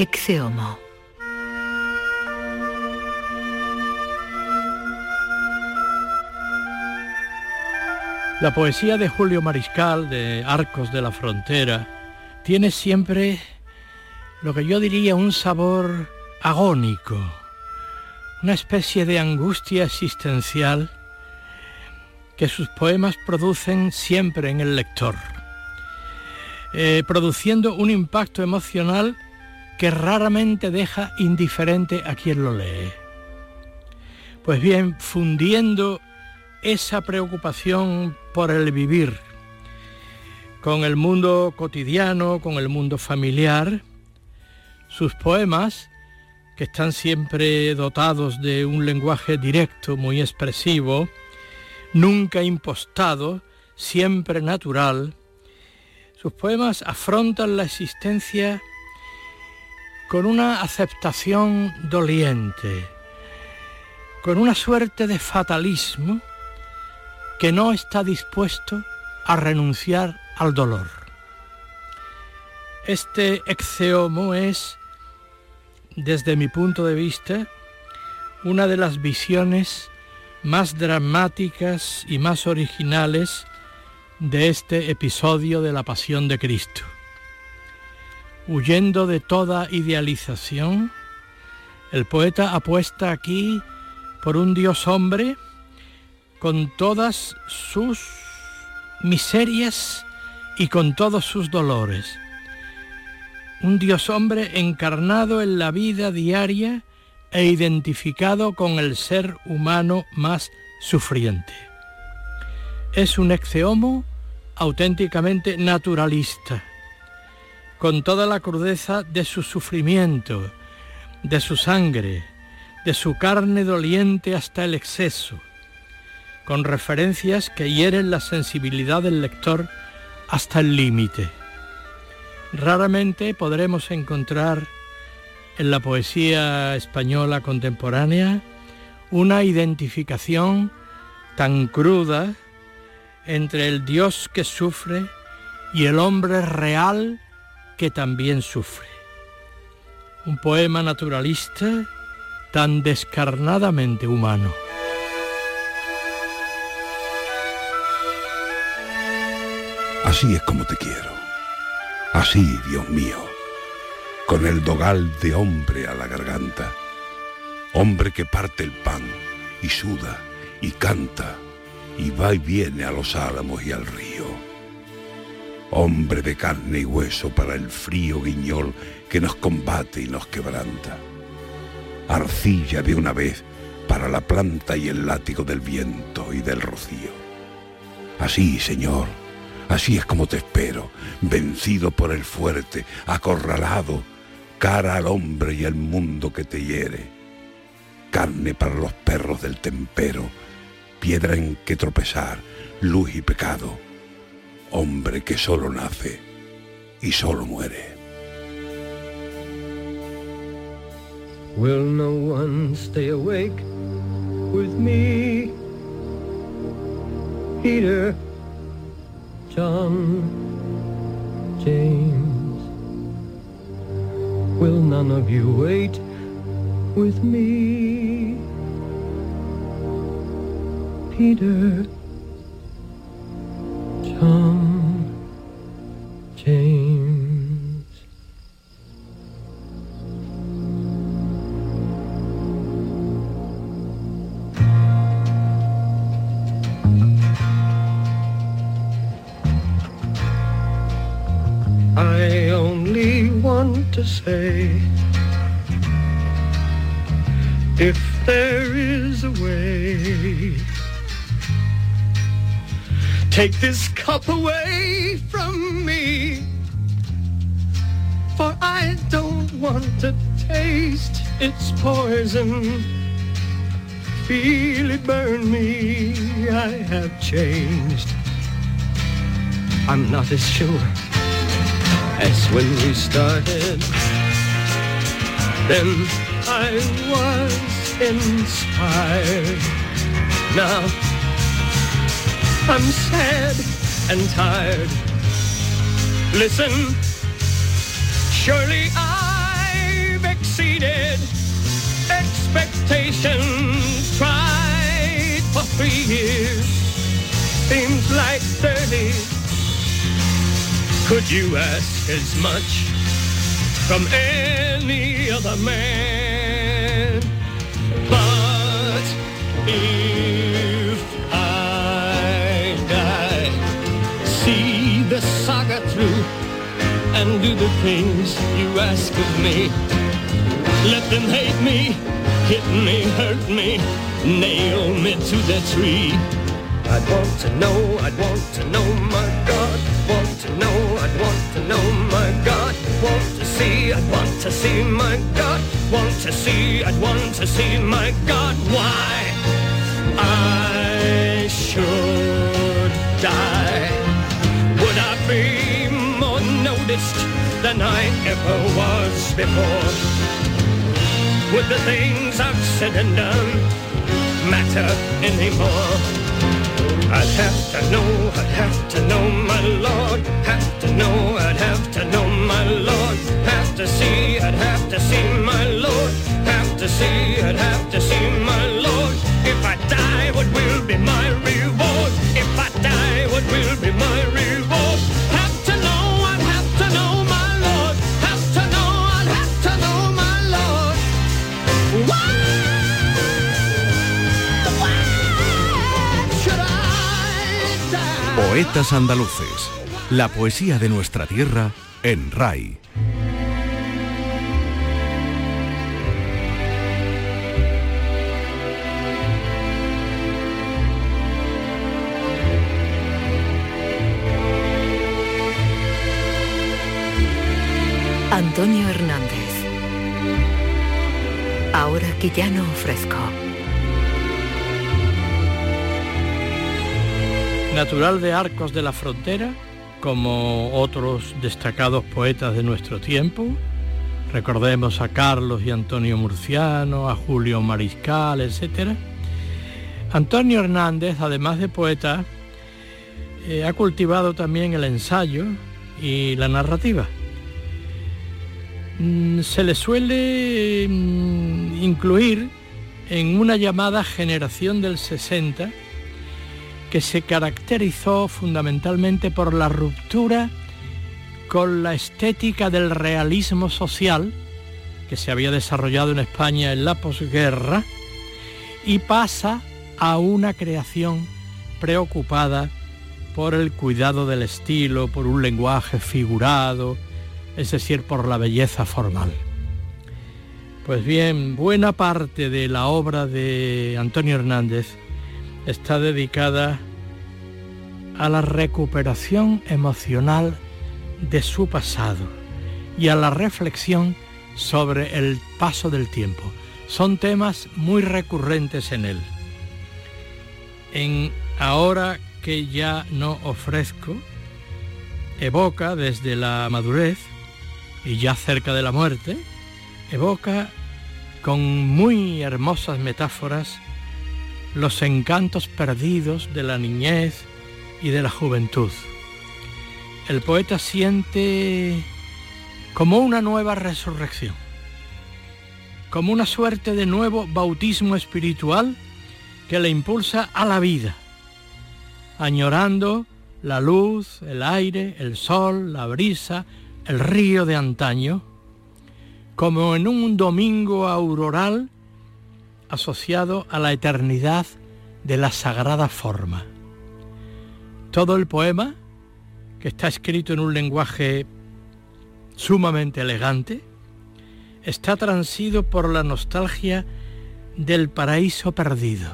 Ecce Homo. La poesía de Julio Mariscal, de Arcos de la Frontera, tiene siempre lo que yo diría un sabor agónico, una especie de angustia existencial que sus poemas producen siempre en el lector, eh, produciendo un impacto emocional que raramente deja indiferente a quien lo lee. Pues bien, fundiendo esa preocupación por el vivir con el mundo cotidiano, con el mundo familiar, sus poemas, que están siempre dotados de un lenguaje directo, muy expresivo, nunca impostado, siempre natural, sus poemas afrontan la existencia con una aceptación doliente, con una suerte de fatalismo que no está dispuesto a renunciar al dolor. Este exeomo es, desde mi punto de vista, una de las visiones más dramáticas y más originales de este episodio de la Pasión de Cristo. Huyendo de toda idealización, el poeta apuesta aquí por un Dios hombre con todas sus miserias y con todos sus dolores. Un Dios hombre encarnado en la vida diaria e identificado con el ser humano más sufriente. Es un exeomo auténticamente naturalista, con toda la crudeza de su sufrimiento, de su sangre, de su carne doliente hasta el exceso, con referencias que hieren la sensibilidad del lector hasta el límite. Raramente podremos encontrar en la poesía española contemporánea una identificación tan cruda entre el Dios que sufre y el hombre real que también sufre. Un poema naturalista tan descarnadamente humano. Así es como te quiero. Así, Dios mío con el dogal de hombre a la garganta, hombre que parte el pan y suda y canta y va y viene a los álamos y al río. Hombre de carne y hueso para el frío guiñol que nos combate y nos quebranta. Arcilla de una vez para la planta y el látigo del viento y del rocío. Así, Señor, así es como te espero, vencido por el fuerte, acorralado, cara al hombre y al mundo que te hiere, carne para los perros del tempero, piedra en que tropezar, luz y pecado, hombre que solo nace y solo muere. Will no one stay awake with me? Peter, John, James. Will none of you wait with me? Peter, James. I only want to say if there is a way take this cup away from me for I don't want to taste its poison feel it burn me I have changed I'm not as sure as when we started. Then I was inspired. Now I'm sad and tired. Listen, surely I've exceeded expectations. Tried for three years, seems like 30 could you ask as much from any other man? But if through and do the things you ask of me. Let them hate me, hit me, hurt me, nail me to the tree. I'd want to know, I'd want to know, my God, want to know, I'd want to know, my God, want to see, I'd want to see, my God, want to see, I'd want to see, my God, why I should die. Would I be noticed than I ever was before? Would the things I've said and done matter anymore? I'd have to know, I'd have to know, my Lord. Have to know, I'd have to know, my Lord. Have to see, I'd have to see, my Lord. Have to see, I'd have to see, my Lord. If I die, what will be my reward? If I die, what will be my reward? Poetas andaluces. La poesía de nuestra tierra en RAI. Antonio Hernández. Ahora que ya no ofrezco. Natural de Arcos de la Frontera, como otros destacados poetas de nuestro tiempo, recordemos a Carlos y Antonio Murciano, a Julio Mariscal, etc. Antonio Hernández, además de poeta, eh, ha cultivado también el ensayo y la narrativa. Mm, se le suele mm, incluir en una llamada generación del 60 que se caracterizó fundamentalmente por la ruptura con la estética del realismo social que se había desarrollado en España en la posguerra y pasa a una creación preocupada por el cuidado del estilo, por un lenguaje figurado, es decir, por la belleza formal. Pues bien, buena parte de la obra de Antonio Hernández está dedicada a la recuperación emocional de su pasado y a la reflexión sobre el paso del tiempo. Son temas muy recurrentes en él. En Ahora que ya no ofrezco, evoca desde la madurez y ya cerca de la muerte, evoca con muy hermosas metáforas los encantos perdidos de la niñez y de la juventud. El poeta siente como una nueva resurrección, como una suerte de nuevo bautismo espiritual que le impulsa a la vida, añorando la luz, el aire, el sol, la brisa, el río de antaño, como en un domingo auroral asociado a la eternidad de la sagrada forma. Todo el poema, que está escrito en un lenguaje sumamente elegante, está transido por la nostalgia del paraíso perdido,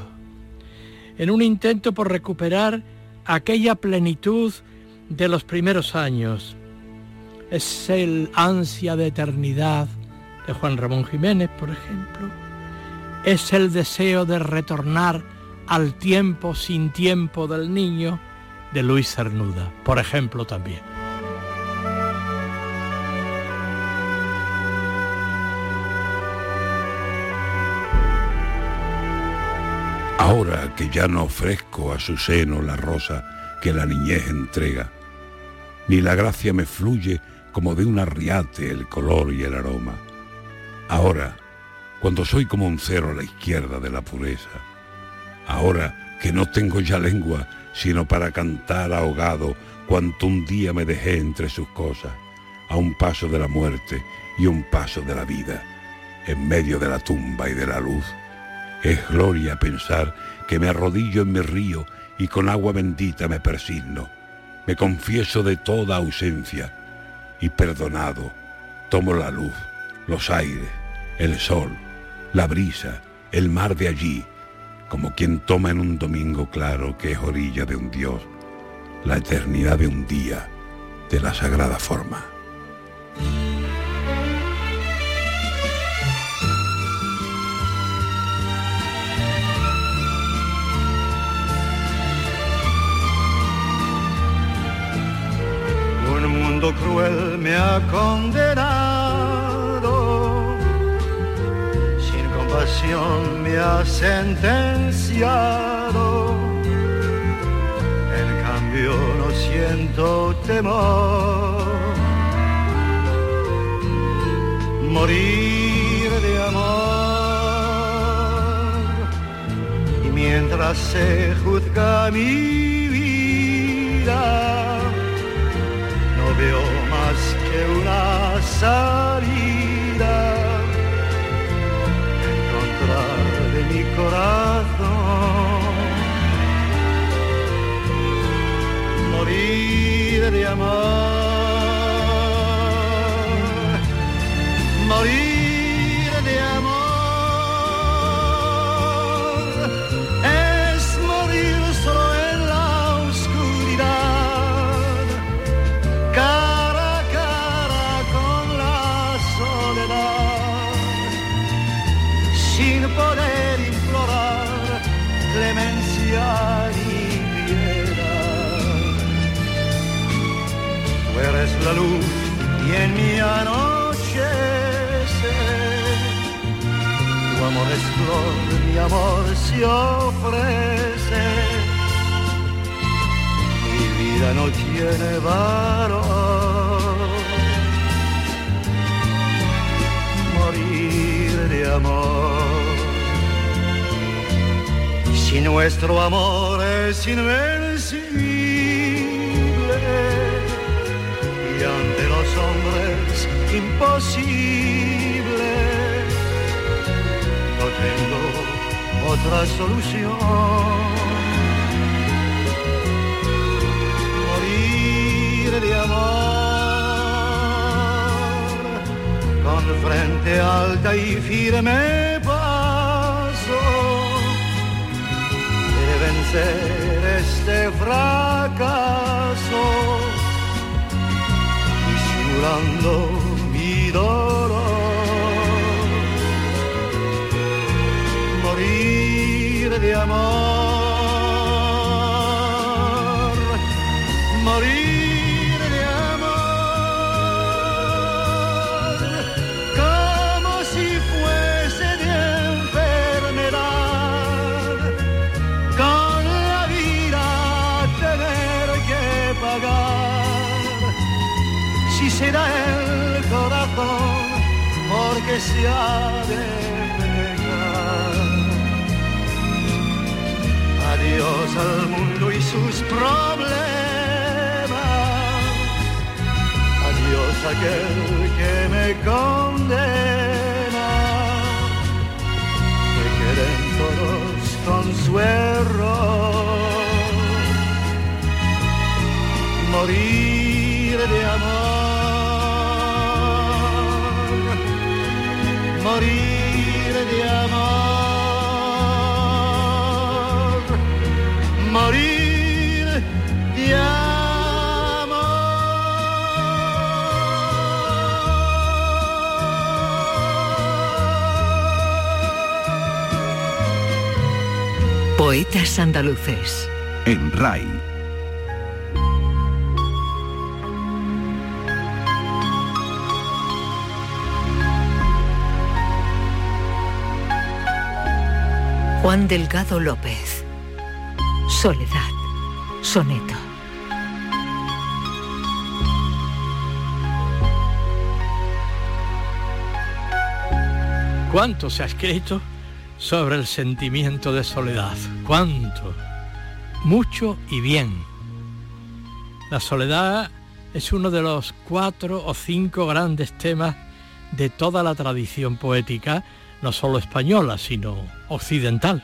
en un intento por recuperar aquella plenitud de los primeros años. Es el ansia de eternidad de Juan Ramón Jiménez, por ejemplo. Es el deseo de retornar al tiempo sin tiempo del niño de Luis Cernuda, por ejemplo también. Ahora que ya no ofrezco a su seno la rosa que la niñez entrega, ni la gracia me fluye como de un arriate el color y el aroma. Ahora, cuando soy como un cero a la izquierda de la pureza, ahora que no tengo ya lengua sino para cantar ahogado cuanto un día me dejé entre sus cosas, a un paso de la muerte y un paso de la vida, en medio de la tumba y de la luz. Es gloria pensar que me arrodillo en mi río y con agua bendita me persigno. Me confieso de toda ausencia y perdonado tomo la luz, los aires, el sol, la brisa, el mar de allí, como quien toma en un domingo claro que es orilla de un Dios, la eternidad de un día de la sagrada forma. Un mundo cruel me ha condenado, sin compasión me ha sentenciado yo no siento temor. Morir de amor. Y mientras se juzga mi vida, no veo más que una salida corazón. Morir de amor, y en mi anochecer, tu amor es flor, mi amor se ofrece mi vida no tiene valor. Morir de amor. Si nuestro amor es invencible imposible, no tengo otra solución. morir de amor, con frente alta y firme paso, de vencer este fracaso, disimulando de amor morir de amor, como si fuese de enfermedad, con la vida tener que pagar, si será el corazón, porque se ha al mundo y sus problemas. Adiós aquel que me condena. Me queden todos consuelos. Morir de amor. Morir de amor Poetas andaluces. En RAI. Juan Delgado López. Soledad. Soneto. ¿Cuánto se ha escrito sobre el sentimiento de soledad? ¿Cuánto? Mucho y bien. La soledad es uno de los cuatro o cinco grandes temas de toda la tradición poética, no solo española, sino occidental.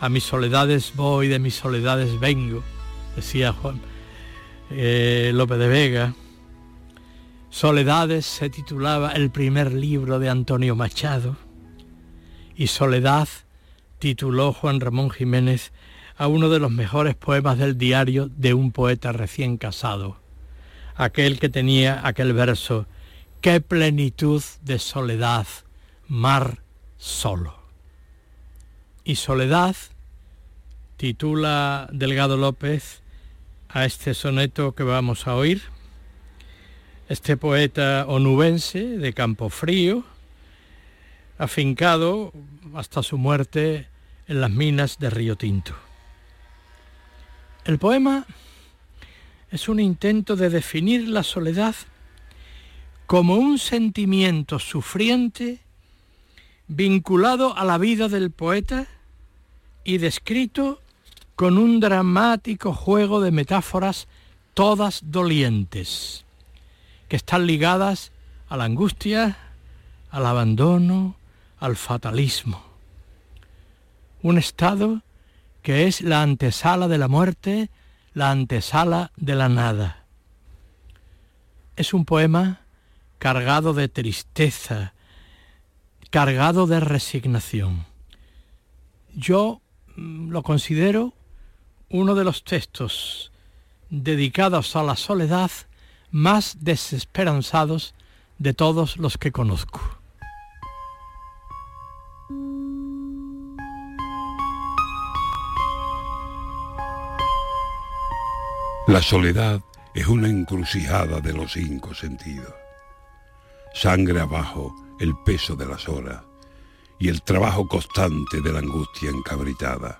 A mis soledades voy, de mis soledades vengo, decía Juan eh, López de Vega. Soledades se titulaba el primer libro de Antonio Machado y Soledad tituló Juan Ramón Jiménez a uno de los mejores poemas del diario de un poeta recién casado, aquel que tenía aquel verso, qué plenitud de soledad, mar solo. Y Soledad titula Delgado López a este soneto que vamos a oír. Este poeta onubense de Campo Frío, afincado hasta su muerte en las minas de Río Tinto. El poema es un intento de definir la soledad como un sentimiento sufriente vinculado a la vida del poeta y descrito con un dramático juego de metáforas todas dolientes, que están ligadas a la angustia, al abandono, al fatalismo. Un estado que es la antesala de la muerte, la antesala de la nada. Es un poema cargado de tristeza, cargado de resignación. Yo mm, lo considero uno de los textos dedicados a la soledad más desesperanzados de todos los que conozco. La soledad es una encrucijada de los cinco sentidos. Sangre abajo, el peso de las horas y el trabajo constante de la angustia encabritada.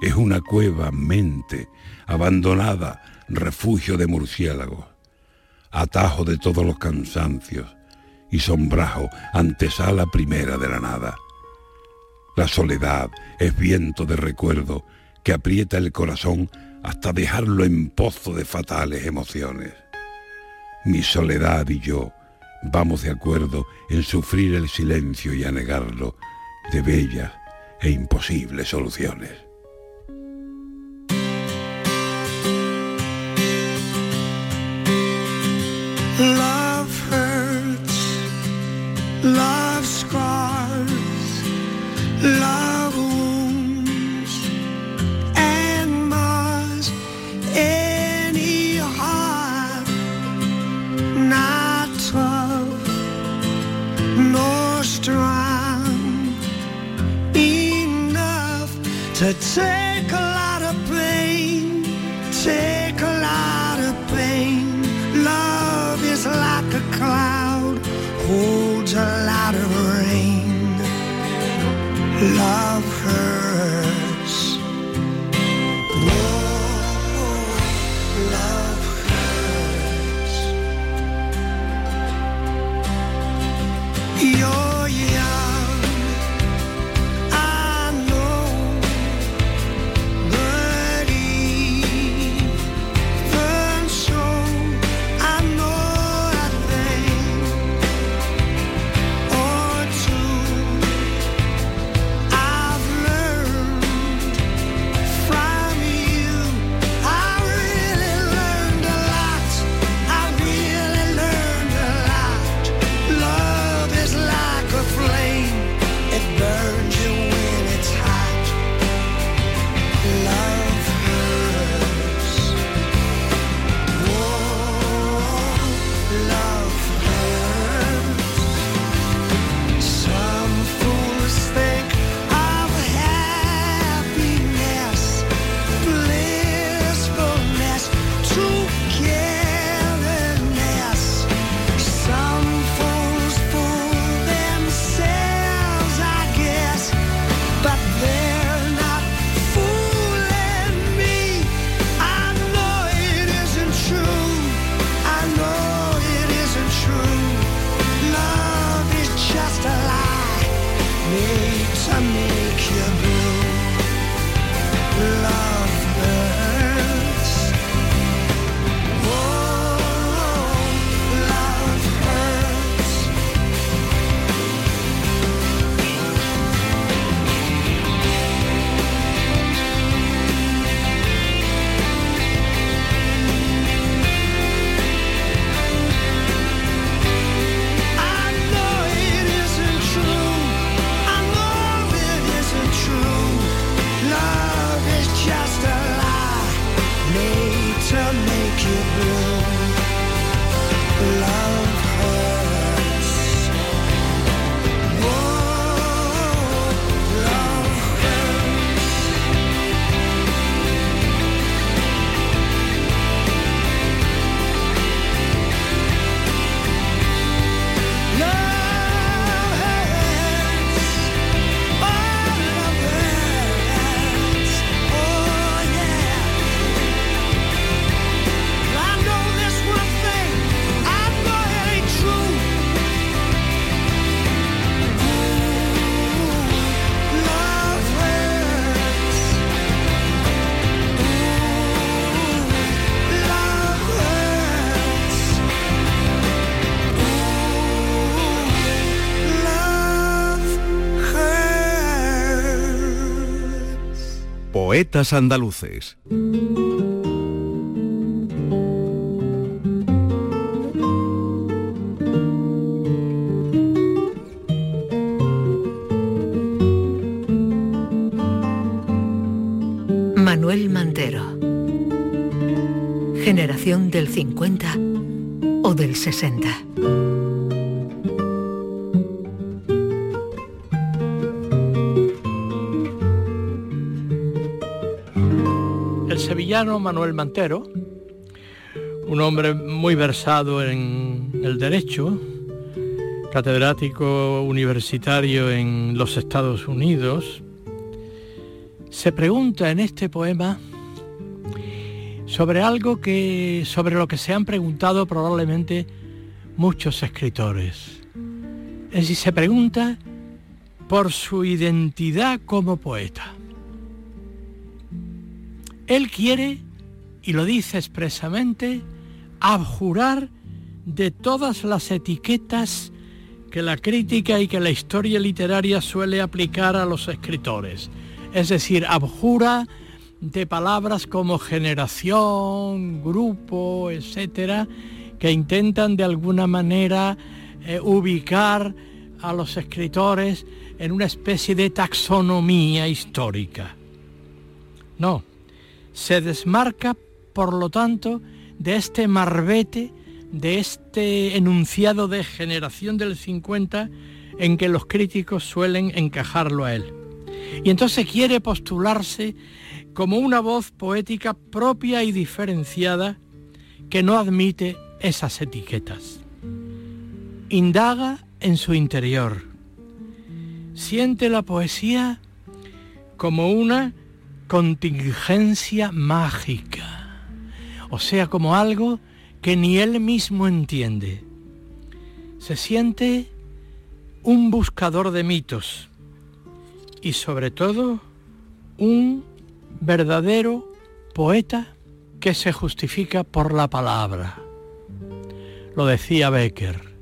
Es una cueva mente abandonada, refugio de murciélagos, atajo de todos los cansancios y sombrajo antesala primera de la nada. La soledad es viento de recuerdo que aprieta el corazón hasta dejarlo en pozo de fatales emociones. Mi soledad y yo vamos de acuerdo en sufrir el silencio y anegarlo de bellas e imposibles soluciones. Love Poetas andaluces. Manuel Mantero. Generación del 50 o del 60. Manuel Mantero, un hombre muy versado en el derecho, catedrático universitario en los Estados Unidos, se pregunta en este poema sobre algo que sobre lo que se han preguntado probablemente muchos escritores. Es decir, se pregunta por su identidad como poeta. Él quiere, y lo dice expresamente, abjurar de todas las etiquetas que la crítica y que la historia literaria suele aplicar a los escritores. Es decir, abjura de palabras como generación, grupo, etcétera, que intentan de alguna manera eh, ubicar a los escritores en una especie de taxonomía histórica. No, se desmarca, por lo tanto, de este marbete, de este enunciado de generación del 50 en que los críticos suelen encajarlo a él. Y entonces quiere postularse como una voz poética propia y diferenciada que no admite esas etiquetas. Indaga en su interior. Siente la poesía como una contingencia mágica, o sea, como algo que ni él mismo entiende. Se siente un buscador de mitos y sobre todo un verdadero poeta que se justifica por la palabra. Lo decía Becker,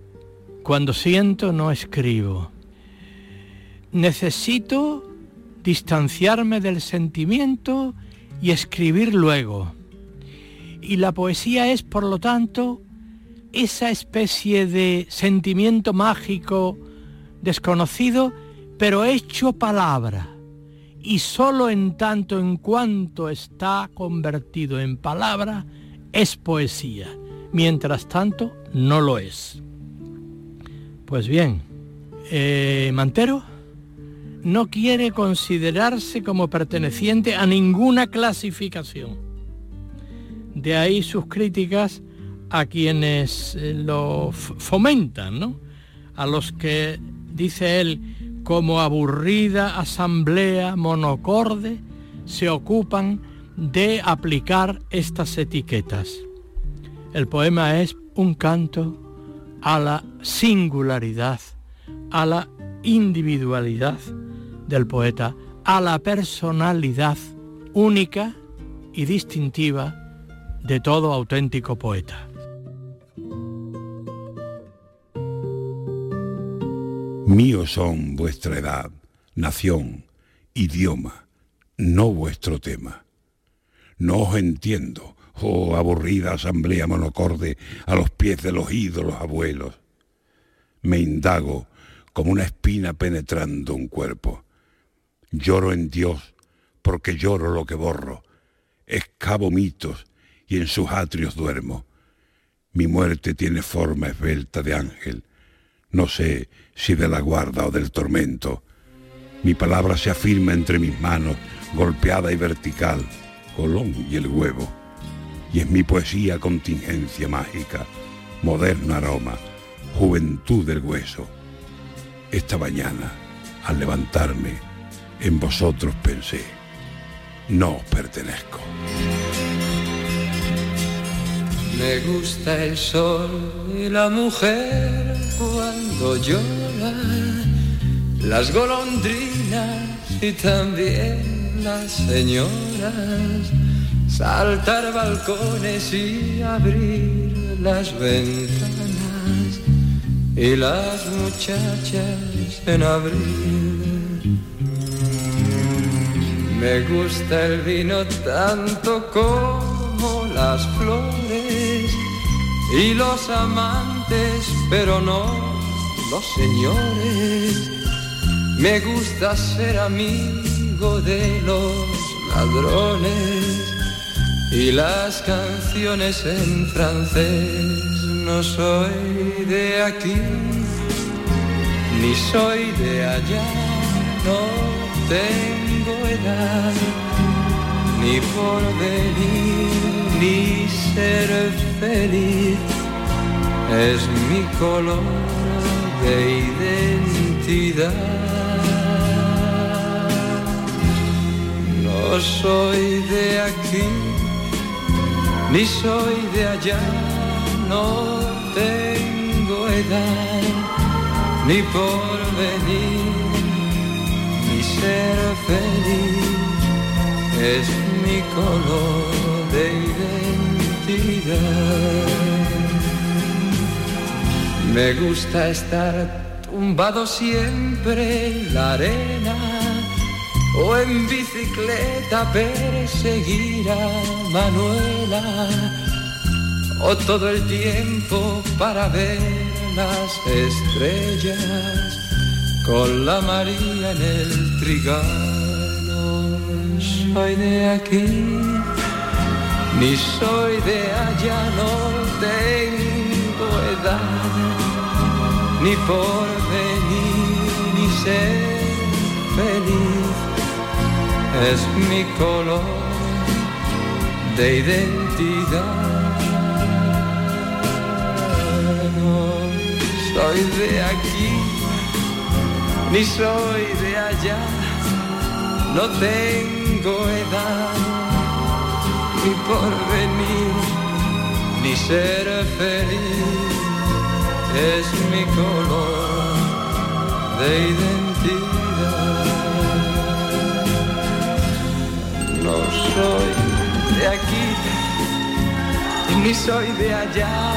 cuando siento no escribo. Necesito distanciarme del sentimiento y escribir luego. Y la poesía es, por lo tanto, esa especie de sentimiento mágico desconocido, pero hecho palabra. Y solo en tanto en cuanto está convertido en palabra, es poesía. Mientras tanto, no lo es. Pues bien, eh, Mantero no quiere considerarse como perteneciente a ninguna clasificación. De ahí sus críticas a quienes eh, lo fomentan, ¿no? A los que, dice él, como aburrida asamblea monocorde, se ocupan de aplicar estas etiquetas. El poema es un canto a la singularidad, a la individualidad del poeta, a la personalidad única y distintiva de todo auténtico poeta. Míos son vuestra edad, nación, idioma, no vuestro tema. No os entiendo, oh aburrida asamblea monocorde a los pies de los ídolos abuelos. Me indago como una espina penetrando un cuerpo. Lloro en Dios porque lloro lo que borro. Excavo mitos y en sus atrios duermo. Mi muerte tiene forma esbelta de ángel. No sé si de la guarda o del tormento. Mi palabra se afirma entre mis manos, golpeada y vertical, Colón y el huevo. Y es mi poesía contingencia mágica, moderno aroma, juventud del hueso. Esta mañana, al levantarme, en vosotros pensé, no os pertenezco. Me gusta el sol y la mujer cuando llora, las golondrinas y también las señoras, saltar balcones y abrir las ventanas y las muchachas en abril. Me gusta el vino tanto como las flores y los amantes, pero no los señores. Me gusta ser amigo de los ladrones y las canciones en francés. No soy de aquí, ni soy de allá, no tengo edad, ni por venir, ni ser feliz. Es mi color de identidad. No soy de aquí, ni soy de allá, no tengo edad, ni por venir, ni ser feliz, es mi color de identidad. Me gusta estar tumbado siempre en la arena o en bicicleta perseguir a Manuela o todo el tiempo para ver las estrellas con la María en el trigal. No soy de aquí, ni soy de allá, no tengo edad, ni por venir, ni ser feliz es mi color de identidad. Soy de aquí, ni soy de allá, no tengo edad, ni por venir, ni ser feliz, es mi color de identidad. No soy de aquí, ni soy de allá,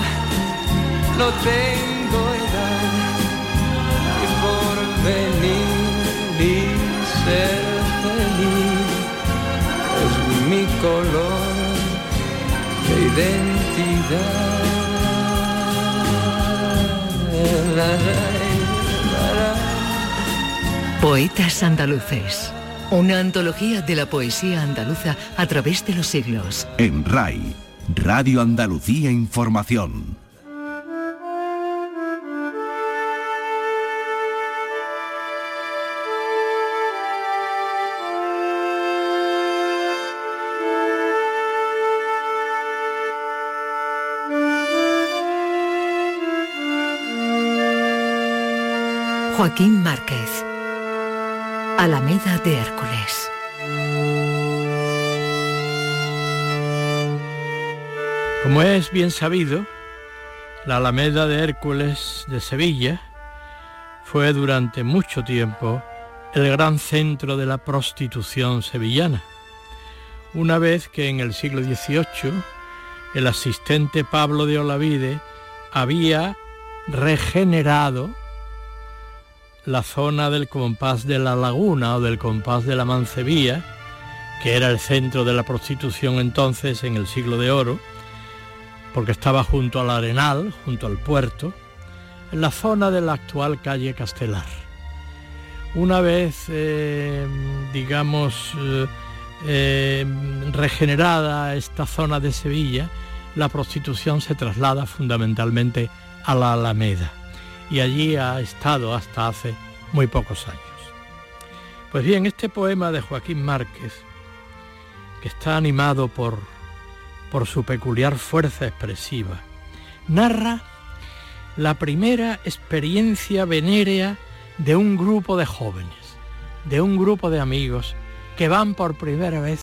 no tengo edad, venir, ni ser feliz, es mi color de identidad. La, la, la, la. Poetas andaluces. Una antología de la poesía andaluza a través de los siglos. En RAI, Radio Andalucía Información. Joaquín Márquez. Alameda de Hércules. Como es bien sabido, la Alameda de Hércules de Sevilla fue durante mucho tiempo el gran centro de la prostitución sevillana. Una vez que en el siglo XVIII el asistente Pablo de Olavide había regenerado la zona del compás de la laguna o del compás de la Mancebía, que era el centro de la prostitución entonces en el siglo de oro, porque estaba junto al Arenal, junto al puerto, en la zona de la actual calle Castelar. Una vez, eh, digamos, eh, eh, regenerada esta zona de Sevilla, la prostitución se traslada fundamentalmente a la Alameda y allí ha estado hasta hace muy pocos años. Pues bien, este poema de Joaquín Márquez, que está animado por, por su peculiar fuerza expresiva, narra la primera experiencia venérea de un grupo de jóvenes, de un grupo de amigos que van por primera vez